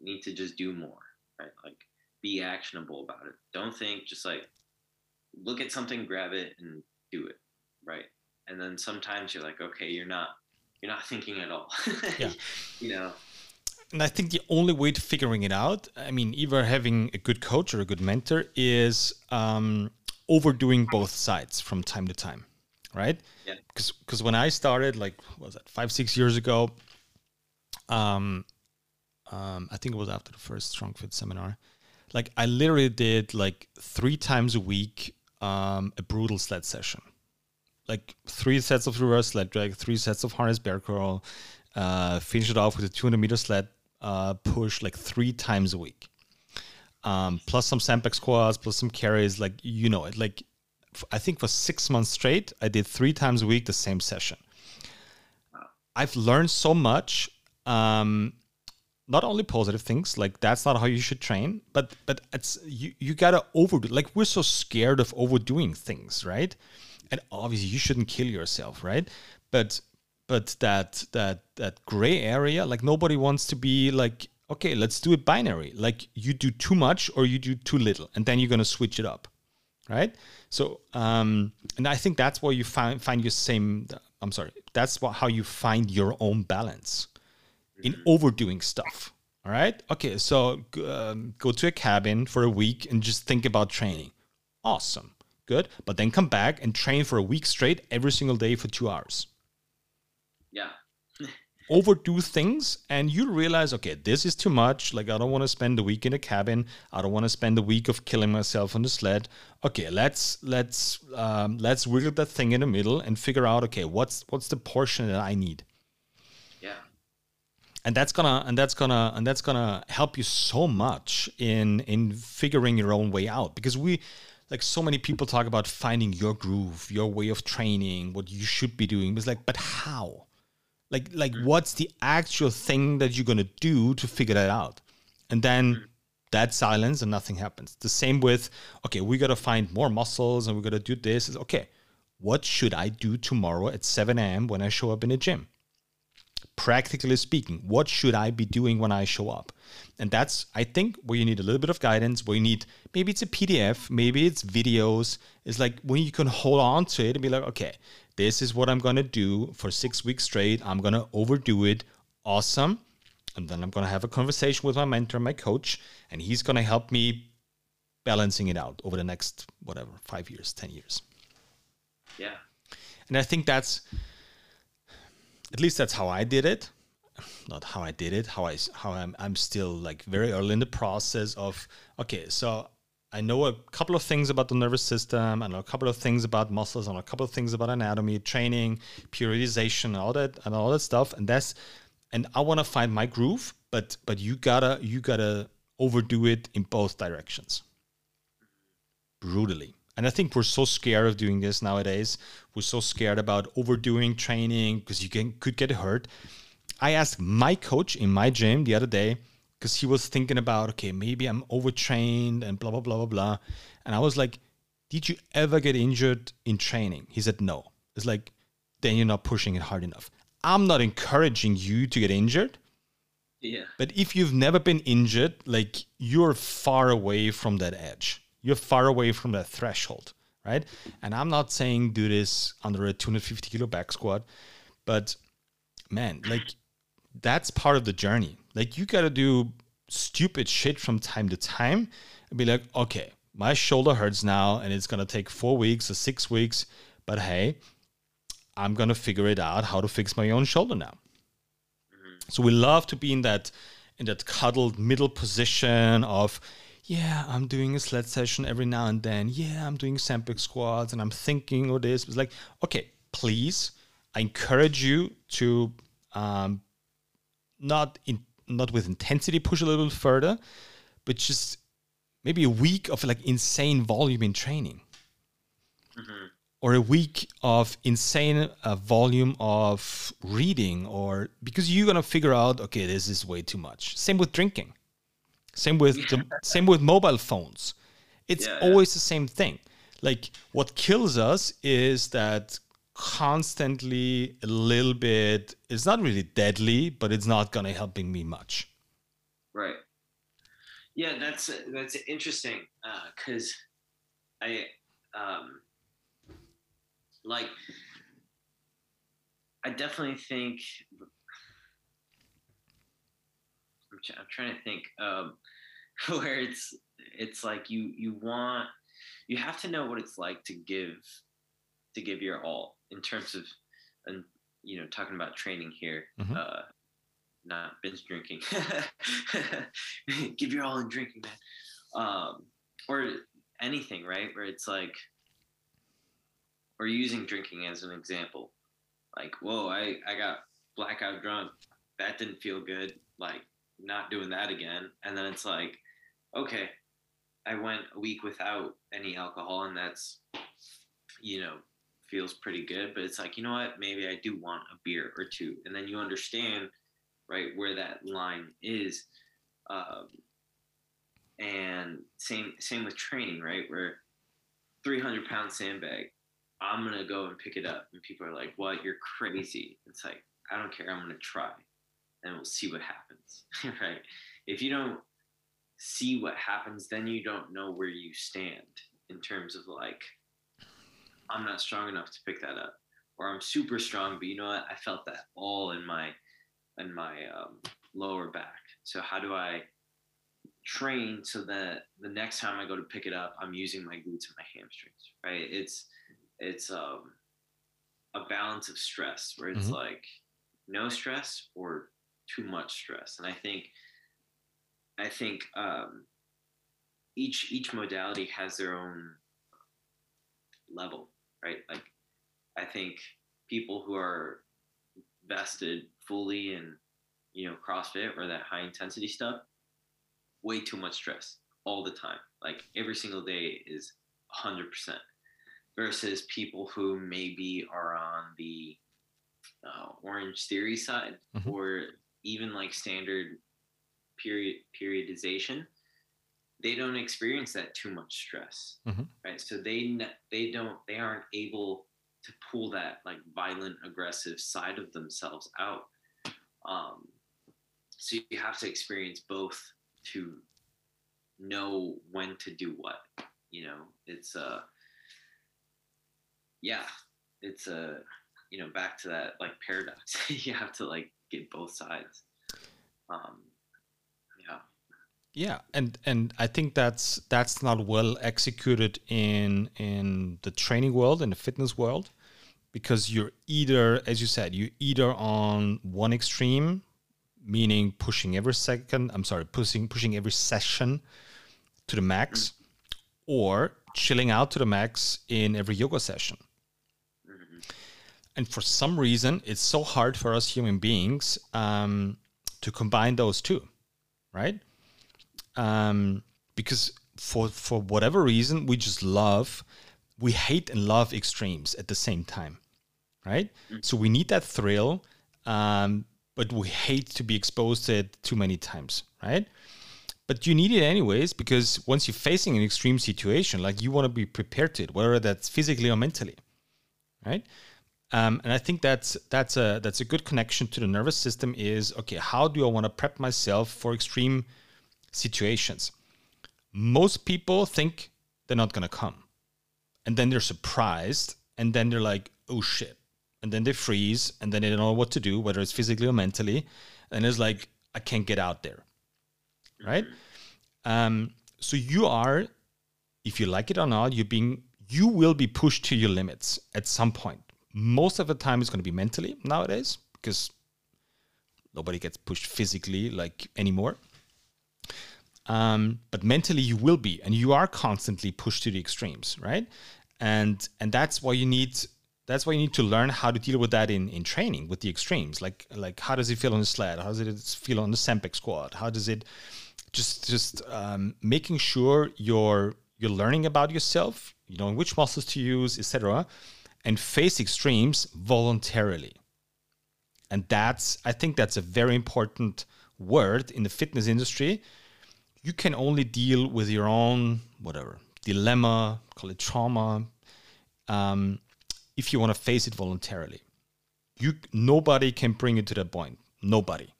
need to just do more, right? Like be actionable about it. Don't think just like look at something, grab it, and do it, right? And then sometimes you're like, okay, you're not you're not thinking at all. yeah. [laughs] You know. And I think the only way to figuring it out, I mean, either having a good coach or a good mentor, is um, overdoing both sides from time to time, right? Yeah. Because because when I started, like, was that five six years ago? Um, um, I think it was after the first Strong Fit seminar like I literally did like three times a week um, a brutal sled session, like three sets of reverse sled drag, three sets of harness bear crawl, uh, finish it off with a 200 meter sled uh, push like three times a week, um, plus some sandbag squats, plus some carries, like you know it. Like I think for six months straight, I did three times a week the same session. I've learned so much. Um, not only positive things like that's not how you should train but but it's you you gotta overdo like we're so scared of overdoing things right and obviously you shouldn't kill yourself right but but that that that gray area like nobody wants to be like okay let's do it binary like you do too much or you do too little and then you're going to switch it up right so um and i think that's where you find find your same i'm sorry that's what how you find your own balance in overdoing stuff. All right. Okay. So um, go to a cabin for a week and just think about training. Awesome. Good. But then come back and train for a week straight every single day for two hours. Overdo things and you realize okay this is too much. Like i don't want to spend a week in a cabin. I don't want to spend a week of killing myself on the sled. Okay let's let's um, let's wiggle that thing in the middle and figure out okay what's what's the portion that i need? Yeah. and that's gonna and that's gonna and that's gonna help you so much in in figuring your own way out. Because we like so many people talk about finding your groove your way of training what you should be doing. It's like but how like like mm. what's the actual thing that you're gonna do to figure that out and then mm. that silence and nothing happens the same with okay we gotta find more muscles and we gotta do this is okay what should i do tomorrow at 7 a.m when i show up in the gym practically speaking, what should I be doing when I show up? And that's, I think, where you need a little bit of guidance, where you need maybe it's a PDF, maybe it's videos. It's like when you can hold on to it and be like, okay, this is what I'm going to do for six weeks straight. I'm going to overdo it. Awesome. And then I'm going to have a conversation with my mentor, my coach, and he's going to help me balancing it out over the next, whatever, five years, 10 years. Yeah. And I think that's, at least that's how I did it. Not how I did it, how I how I'm I'm still like very early in the process of okay, so I know a couple of things about the nervous system, I know a couple of things about muscles, and a couple of things about anatomy, training, periodization, all that and all that stuff. And that's and I want to find my groove, but but you gotta you gotta overdo it in both directions. Brutally. And I think we're so scared of doing this nowadays. We're so scared about overdoing training because you can, could get hurt. I asked my coach in my gym the other day because he was thinking about, okay, maybe I'm overtrained and blah, blah, blah, blah, blah. And I was like, did you ever get injured in training? He said, no. It's like, then you're not pushing it hard enough. I'm not encouraging you to get injured. Yeah. But if you've never been injured, like you're far away from that edge you're far away from that threshold, right? And I'm not saying do this under a 250 kilo back squat, but man, like that's part of the journey. Like you got to do stupid shit from time to time and be like, okay, my shoulder hurts now and it's going to take four weeks or six weeks, but hey, I'm going to figure it out how to fix my own shoulder now. Mm-hmm. So we love to be in that in that cuddled middle position of yeah i'm doing a sled session every now and then yeah i'm doing sandbag squats and i'm thinking of this it's like okay please i encourage you to um, not in not with intensity push a little further but just maybe a week of like insane volume in training mm-hmm. or a week of insane uh, volume of reading or because you're gonna figure out okay this is way too much same with drinking same with yeah. the, [laughs] same with mobile phones it's yeah, always yeah. the same thing like what kills us is that constantly a little bit it's not really deadly but it's not gonna helping me much. Right. Yeah, that's that's interesting because uh, I um, like I definitely think I'm, I'm trying to think um, [laughs] where it's it's like you you want you have to know what it's like to give to give your all in terms of and you know talking about training here mm-hmm. uh, not binge drinking. [laughs] Give your all in drinking, man. Um, or anything, right? Where it's like, or using drinking as an example. Like, whoa, I, I got blackout drunk. That didn't feel good. Like, not doing that again. And then it's like, okay, I went a week without any alcohol, and that's, you know, feels pretty good. But it's like, you know what? Maybe I do want a beer or two. And then you understand right where that line is um, and same same with training right where 300 pound sandbag i'm gonna go and pick it up and people are like what you're crazy it's like i don't care i'm gonna try and we'll see what happens [laughs] right if you don't see what happens then you don't know where you stand in terms of like i'm not strong enough to pick that up or i'm super strong but you know what i felt that all in my in my um, lower back. So how do I train so that the next time I go to pick it up, I'm using my glutes and my hamstrings, right? It's it's um, a balance of stress where it's mm-hmm. like no stress or too much stress, and I think I think um, each each modality has their own level, right? Like I think people who are vested fully in you know CrossFit or that high intensity stuff, way too much stress all the time. Like every single day is 100%. Versus people who maybe are on the uh, Orange Theory side mm-hmm. or even like standard period periodization, they don't experience that too much stress, mm-hmm. right? So they they don't they aren't able to pull that like violent aggressive side of themselves out um, so you have to experience both to know when to do what you know it's uh yeah it's a uh, you know back to that like paradox [laughs] you have to like get both sides um yeah and and i think that's that's not well executed in in the training world in the fitness world because you're either, as you said, you're either on one extreme, meaning pushing every second, I'm sorry, pushing pushing every session to the max, or chilling out to the max in every yoga session. And for some reason, it's so hard for us human beings um, to combine those two, right? Um, because for for whatever reason, we just love, we hate and love extremes at the same time right? Mm-hmm. So we need that thrill, um, but we hate to be exposed to it too many times, right? But you need it anyways because once you're facing an extreme situation, like you want to be prepared to it, whether that's physically or mentally, right? Um, and I think that's that's a that's a good connection to the nervous system. Is okay. How do I want to prep myself for extreme situations? Most people think they're not gonna come, and then they're surprised, and then they're like, "Oh shit, and then they freeze and then they don't know what to do whether it's physically or mentally. And it's like i can't get out there. Right? Um, so you are if you like it or not you're being you will be pushed to your limits at some point. Most of the time it's going to be mentally nowadays because Nobody gets pushed physically like anymore. Um, but mentally you will be, and you are constantly pushed to the extremes, right? And and that's why you need that's why you need to learn how to deal with that in, in training with the extremes. Like like how does it feel on the sled? How does it feel on the Sempex squat? How does it just just um, making sure you're you're learning about yourself, you know which muscles to use, etc., and face extremes voluntarily. And that's I think that's a very important word in the fitness industry. You can only deal with your own whatever dilemma, call it trauma, um, if you want to face it voluntarily. You nobody can bring you to that point. Nobody.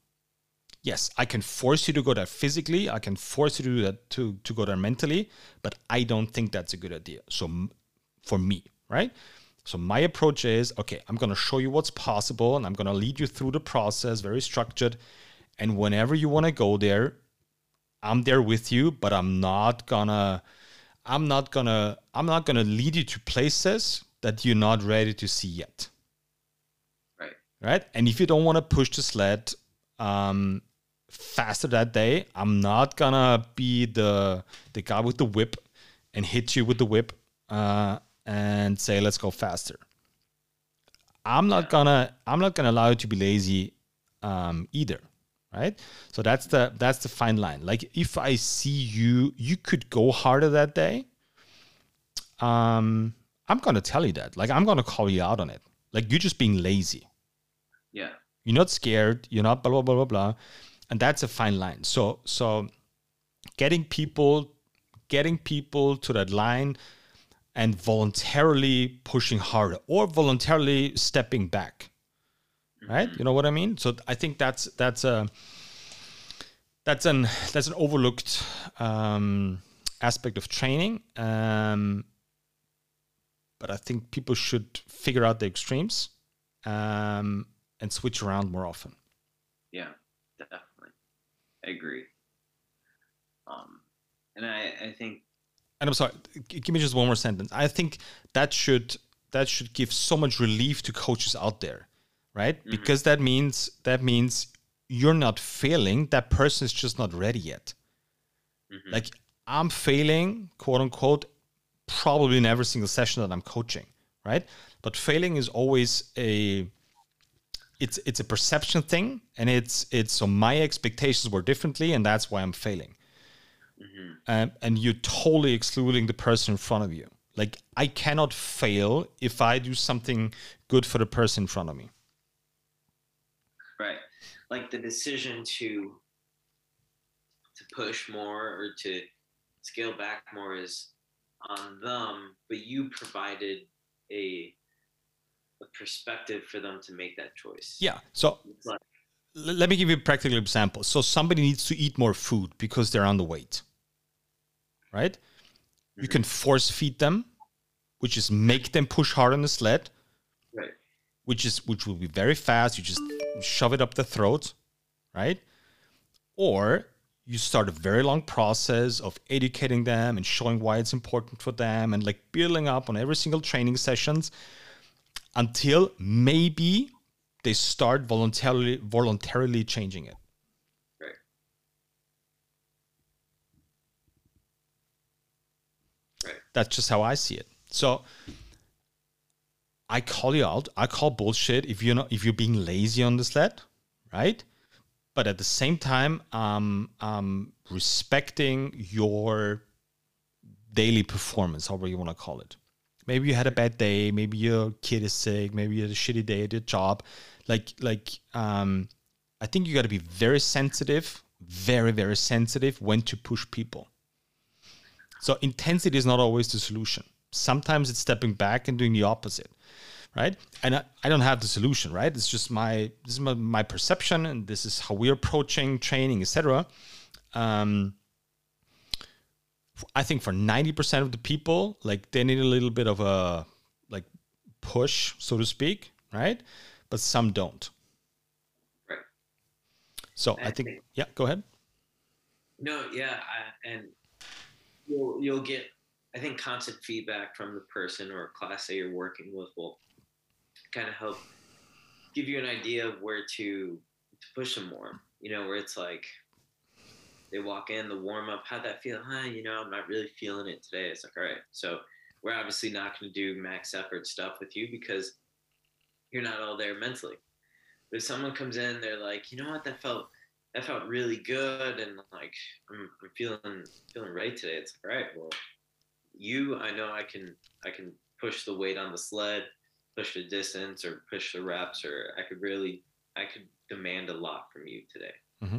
Yes, I can force you to go there physically. I can force you to do that to to go there mentally, but I don't think that's a good idea. So for me, right? So my approach is okay, I'm going to show you what's possible and I'm going to lead you through the process very structured and whenever you want to go there, I'm there with you, but I'm not to I'm not to I'm not to lead you to places that you're not ready to see yet. Right. Right? And if you don't want to push the sled um, faster that day, I'm not gonna be the the guy with the whip and hit you with the whip uh, and say let's go faster. I'm not gonna I'm not gonna allow you to be lazy um, either, right? So that's the that's the fine line. Like if I see you, you could go harder that day. Um, I'm gonna tell you that. Like I'm gonna call you out on it. Like you're just being lazy. Yeah. You're not scared. You're not blah blah blah blah blah, and that's a fine line. So so, getting people, getting people to that line, and voluntarily pushing harder or voluntarily stepping back. Right? You know what I mean? So I think that's that's a that's an that's an overlooked um, aspect of training. Um, but I think people should figure out the extremes um, and switch around more often. Yeah, definitely. I agree. Um, and I, I think. And I'm sorry. Give me just one more sentence. I think that should that should give so much relief to coaches out there, right? Mm-hmm. Because that means that means you're not failing. That person is just not ready yet. Mm-hmm. Like I'm failing, quote unquote, probably in every single session that I'm coaching, right? But failing is always a it's it's a perception thing, and it's it's so my expectations were differently, and that's why I'm failing. Mm-hmm. Um, and you're totally excluding the person in front of you. Like I cannot fail if I do something good for the person in front of me. Right, like the decision to to push more or to scale back more is on them, but you provided a a perspective for them to make that choice. Yeah. So like, let me give you a practical example. So somebody needs to eat more food because they're underweight. Right? Mm-hmm. You can force feed them, which is make them push hard on the sled. Which is which will be very fast. You just shove it up the throat, right? Or you start a very long process of educating them and showing why it's important for them and like building up on every single training sessions until maybe they start voluntarily voluntarily changing it right right that's just how i see it so i call you out i call bullshit if you're not if you're being lazy on the sled right but at the same time, um, um, respecting your daily performance, however you want to call it. Maybe you had a bad day. Maybe your kid is sick. Maybe you had a shitty day at your job. Like, like, um, I think you got to be very sensitive, very, very sensitive when to push people. So intensity is not always the solution. Sometimes it's stepping back and doing the opposite right? And I, I don't have the solution, right? It's just my this is my, my perception, and this is how we're approaching training, etc. Um, I think for ninety percent of the people, like they need a little bit of a like push, so to speak, right? But some don't. Right. So I, I think, think, yeah, go ahead. No, yeah, I, and you'll you'll get I think constant feedback from the person or class that you're working with will kind of help give you an idea of where to to push them more. You know, where it's like they walk in the warm up, how'd that feel? Huh, you know, I'm not really feeling it today. It's like, all right, so we're obviously not going to do max effort stuff with you because you're not all there mentally. But if someone comes in, they're like, you know what, that felt that felt really good, and like I'm, I'm feeling feeling right today. It's like, all right, well, you, I know I can I can push the weight on the sled, push the distance, or push the reps, or I could really I could demand a lot from you today. Mm-hmm.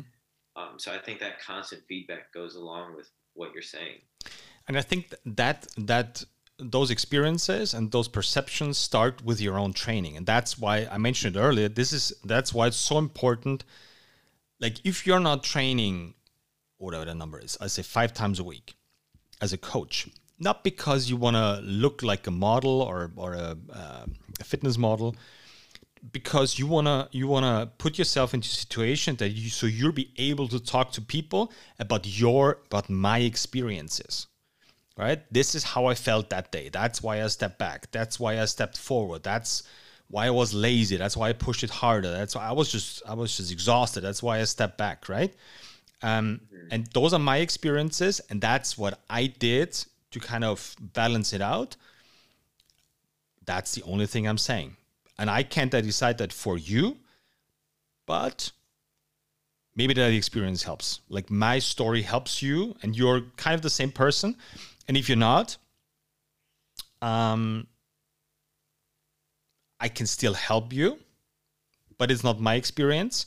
Um, so I think that constant feedback goes along with what you're saying. And I think that that those experiences and those perceptions start with your own training and that's why i mentioned it earlier this is that's why it's so important like if you're not training whatever the number is i say five times a week as a coach not because you want to look like a model or, or a, uh, a fitness model because you want to you want to put yourself into a situation that you so you'll be able to talk to people about your about my experiences right? This is how I felt that day. That's why I stepped back. That's why I stepped forward. That's why I was lazy. That's why I pushed it harder. That's why I was just I was just exhausted. That's why I stepped back, right? Um, mm-hmm. and those are my experiences, and that's what I did to kind of balance it out. That's the only thing I'm saying, and I can't decide that for you, but maybe that experience helps. Like my story helps you, and you're kind of the same person and if you're not, um, I can still help you, but it's not my experience.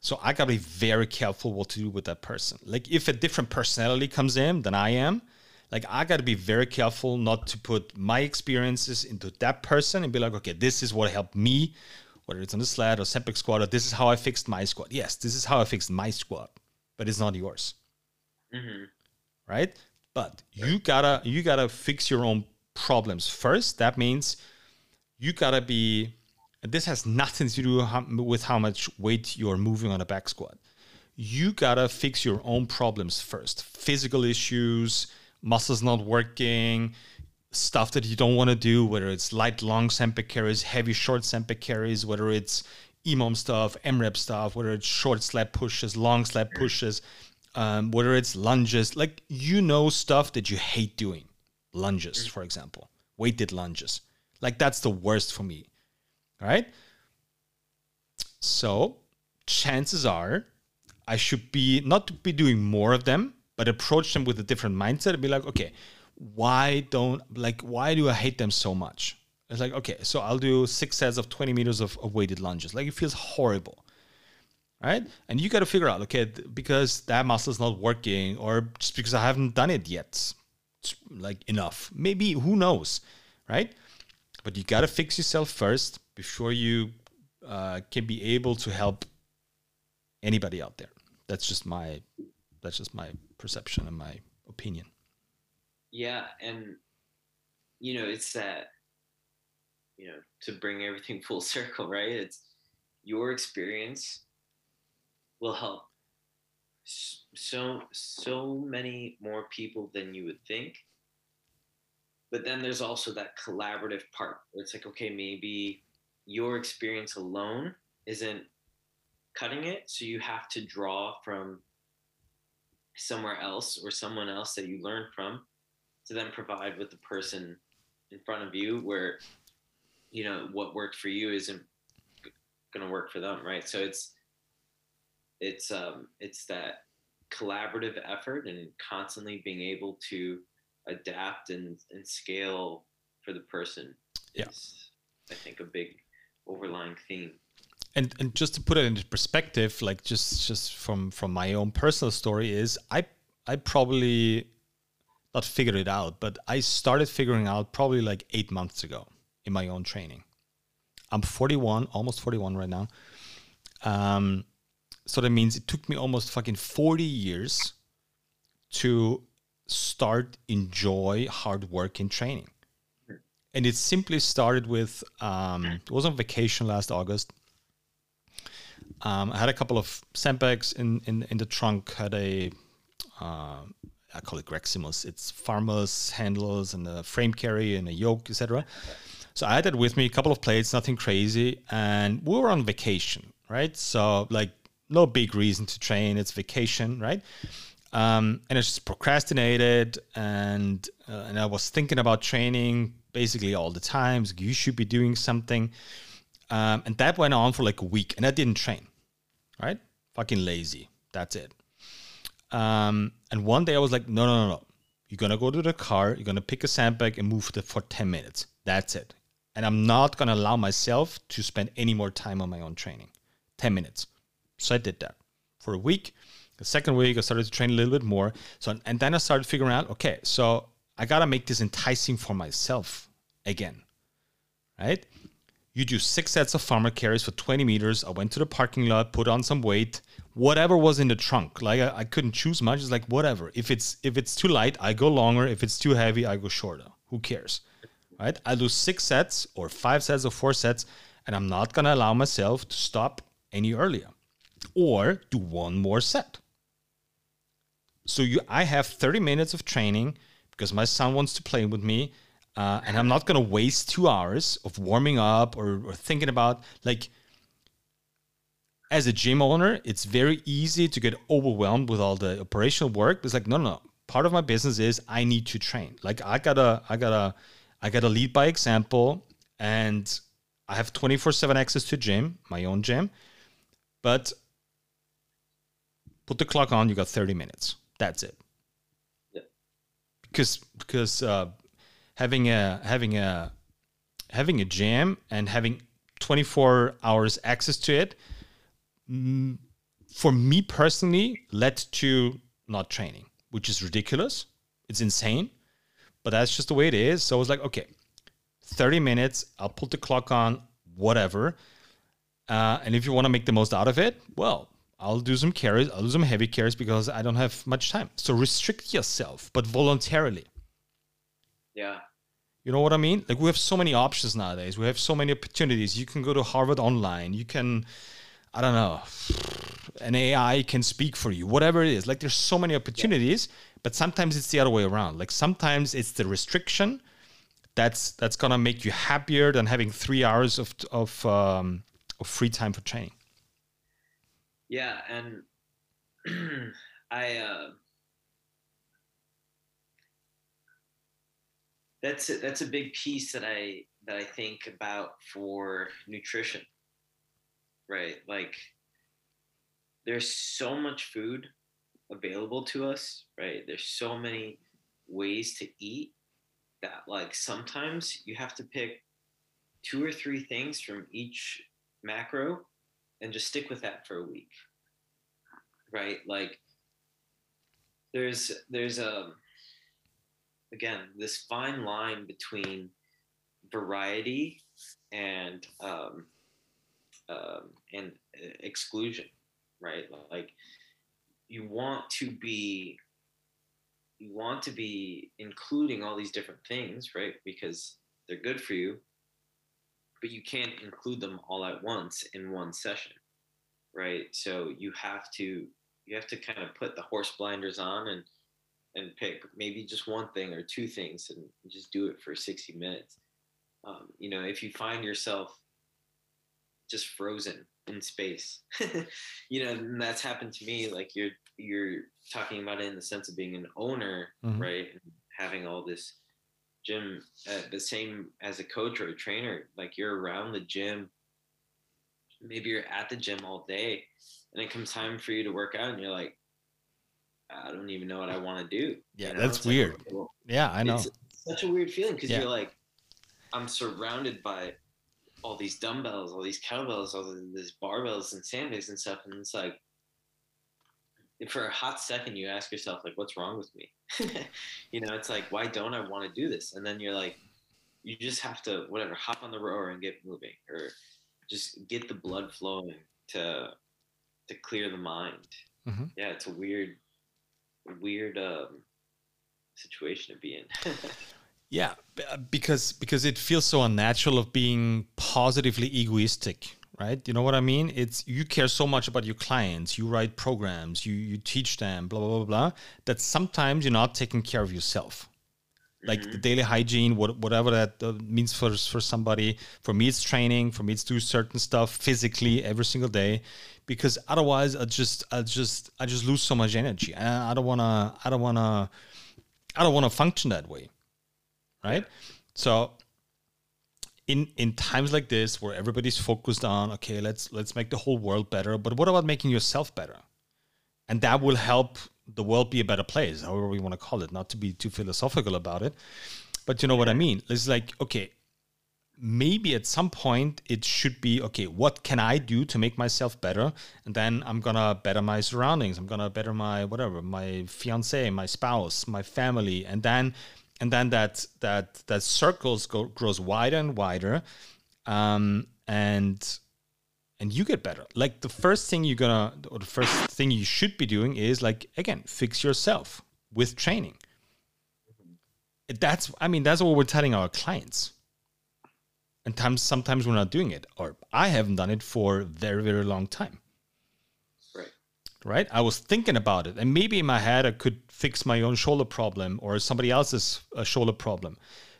So I gotta be very careful what to do with that person. Like if a different personality comes in than I am, like I gotta be very careful not to put my experiences into that person and be like, okay, this is what helped me, whether it's on the sled or Sempex squat, or this is how I fixed my squat. Yes, this is how I fixed my squat, but it's not yours. Mm-hmm. Right? But you gotta you gotta fix your own problems first. That means you gotta be. This has nothing to do with how much weight you're moving on a back squat. You gotta fix your own problems first. Physical issues, muscles not working, stuff that you don't want to do, whether it's light long Sempex carries, heavy short Sempex carries, whether it's EMOM stuff, AMRAP stuff, whether it's short sled pushes, long sled pushes um, whether it's lunges, like you know stuff that you hate doing, lunges, for example, weighted lunges. Like that's the worst for me, right? So chances are I should be not be doing more of them, but approach them with a different mindset and be like, okay, why don't like why do I hate them so much? It's like, okay, so I'll do six sets of 20 meters of, of weighted lunges. Like it feels horrible right? And you got to figure out, okay, because that muscle is not working, or just because I haven't done it yet, it's like enough. Maybe who knows, right? But you got to fix yourself first before you uh, can be able to help anybody out there. That's just my that's just my perception and my opinion. Yeah, and you know, it's that you know to bring everything [laughs] full circle, right? It's your experience will help so so many more people than you would think but then there's also that collaborative part where it's like okay maybe your experience alone isn't cutting it so you have to draw from somewhere else or someone else that you learn from to then provide with the person in front of you where you know what worked for you isn't going to work for them right so it's it's um, it's that collaborative effort and constantly being able to adapt and, and scale for the person yeah. I think a big overlying theme. And and just to put it into perspective, like just just from from my own personal story is I I probably not figured it out, but I started figuring out probably like eight months ago in my own training. I'm 41, almost 41 right now. Um, so that means it took me almost fucking 40 years to start enjoy hard work in training. And it simply started with um, it was on vacation last August. Um, I had a couple of sandbags in, in in the trunk. Had a uh, I call it Greximus. It's farmers handles and a frame carry and a yoke, etc. So I had that with me, a couple of plates, nothing crazy, and we were on vacation, right? So like no big reason to train. It's vacation, right? Um, and I just procrastinated, and uh, and I was thinking about training basically all the times. You should be doing something, um, and that went on for like a week, and I didn't train, right? Fucking lazy. That's it. Um, and one day I was like, no, no, no, no. You're gonna go to the car. You're gonna pick a sandbag and move it for ten minutes. That's it. And I'm not gonna allow myself to spend any more time on my own training. Ten minutes. So I did that for a week the second week, I started to train a little bit more. So, and then I started figuring out, okay, so I gotta make this enticing for myself again, right? You do six sets of farmer carries for 20 meters. I went to the parking lot, put on some weight, whatever was in the trunk. Like I, I couldn't choose much. It's like whatever. If it's if it's too light, I go longer. If it's too heavy, I go shorter. Who cares, right? I do six sets or five sets or four sets, and I'm not gonna allow myself to stop any earlier, or do one more set so you, I have 30 minutes of training because my son wants to play with me, uh, and I'm not gonna waste two hours of warming up or, or thinking about like. As a gym owner, it's very easy to get overwhelmed with all the operational work. It's like, no, no, no. Part of my business is I need to train. Like I gotta, I gotta, I gotta lead by example, and I have 24/7 access to gym, my own gym, but put the clock on. You got 30 minutes that's it. Yeah. Because because uh, having a having a having a jam and having 24 hours access to it mm, for me personally led to not training which is ridiculous it's insane but that's just the way it is so i was like okay 30 minutes i'll put the clock on whatever uh, and if you want to make the most out of it well I'll do some carries, I'll do some heavy carries because I don't have much time. So restrict yourself, but voluntarily. Yeah. You know what I mean? Like we have so many options nowadays. We have so many opportunities. You can go to Harvard online. You can, I don't know, an AI can speak for you, whatever it is. Like there's so many opportunities, yeah. but sometimes it's the other way around. Like sometimes it's the restriction that's that's gonna make you happier than having three hours of of, um, of free time for training. Yeah, and [clears throat] I uh, that's a, that's a big piece that I that I think about for nutrition. Right? Like there's so much food available to us, right? There's so many ways to eat that like sometimes you have to pick two or three things from each macro and just stick with that for a week right like there's there's a um, again this fine line between variety and um, um, and exclusion right? Like you want to be you want to be including all these different things right? Because they're good for you but you can't include them all at once in one session right? So you have to you have to kind of put the horse blinders on and and pick maybe just one thing or two things and just do it for 60 minutes um, you know if you find yourself just frozen in space [laughs] you know and that's happened to me like you're you're talking about it in the sense of being an owner mm-hmm. right and having all this gym uh, the same as a coach or a trainer like you're around the gym maybe you're at the gym all day and it comes time for you to work out and you're like i don't even know what i want to do yeah you know? that's it's weird like, well, yeah i know it's such a weird feeling because yeah. you're like i'm surrounded by all these dumbbells all these kettlebells all these barbells and sandbags and stuff and it's like for a hot second you ask yourself like what's wrong with me [laughs] you know it's like why don't i want to do this and then you're like you just have to whatever hop on the rower and get moving or just get the blood flowing to to clear the mind. Mm-hmm. Yeah, it's a weird, weird um, situation to be in. [laughs] yeah, uh, because because it feels so unnatural of being positively egoistic, right? You know what I mean? It's you care so much about your clients, you write programs, you you teach them, blah blah blah blah. That sometimes you're not taking care of yourself. Like mm-hmm. the daily hygiene what, whatever that uh, means for for somebody. For me it's training. For me it's do certain stuff physically every single day because otherwise i just i just i just lose so much energy. I, I don't want to i don't want to i don't want to function that way right? So in in times like this where everybody's focused on okay let's let's make the whole world better but what about making yourself better? And that will help the world be a better place, however we want to call it, not to be too philosophical about it. But you know what I mean? It's like, okay, maybe at some point it should be, okay, what can I do to make myself better? And then I'm going to better my surroundings. I'm going to better my, whatever, my fiance, my spouse, my family. And then, and then that, that, that circles go, grows wider and wider. Um, and, and you get better. Like the first thing you're gonna, or the first thing you should be doing is like again, fix yourself with training. That's, I mean, that's what we're telling our clients. And times, sometimes we're not doing it, or I haven't done it for a very, very long time. Right. Right. I was thinking about it, and maybe in my head I could fix my own shoulder problem or somebody else's uh, shoulder problem,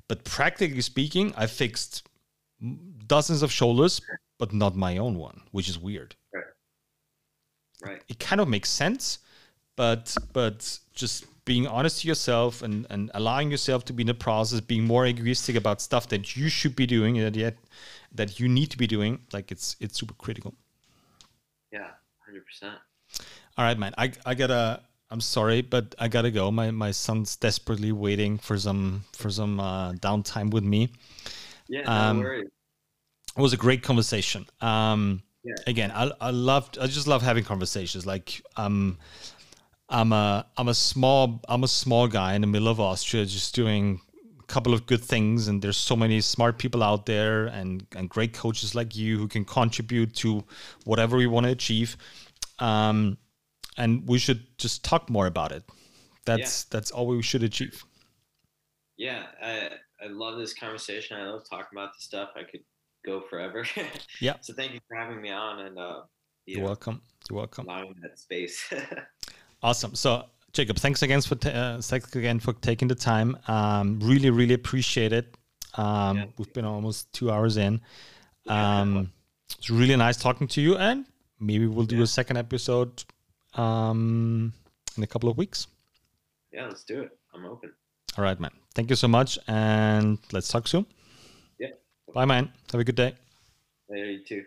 but practically speaking, I fixed dozens of shoulders but not my own one, which is weird. Right. Right. It kind of makes sense, but but just being honest to yourself and, and allowing yourself to be in the process, being more egoistic about stuff that you should be doing and yet that you need to be doing, like it's it's super critical. Yeah, hundred percent. All right, man. I I gotta I'm sorry, but I gotta go. My my son's desperately waiting for some for some uh, downtime with me. Yeah, no um, worries it was a great conversation. Um, yeah. Again, I I love I just love having conversations. Like um, I'm a I'm a small I'm a small guy in the middle of Austria, just doing a couple of good things. And there's so many smart people out there, and and great coaches like you who can contribute to whatever we want to achieve. Um, and we should just talk more about it. That's yeah. that's all we should achieve. Yeah, I I love this conversation. I love talking about the stuff. I could go forever. [laughs] yeah. So thank you for having me on, and uh, you you're know, welcome. You're welcome. Allowing that space. [laughs] awesome. So Jacob, thanks again for t- uh, thanks again for taking the time. Um, really, really appreciate it. Um, yeah. We've been almost two hours in. Um, it's really nice talking to you, and maybe we'll do yeah. a second episode um, in a couple of weeks. Yeah, let's do it. I'm open. All right, man. Thank you so much, and let's talk soon. Bye, man. Have a good day. Later, you too.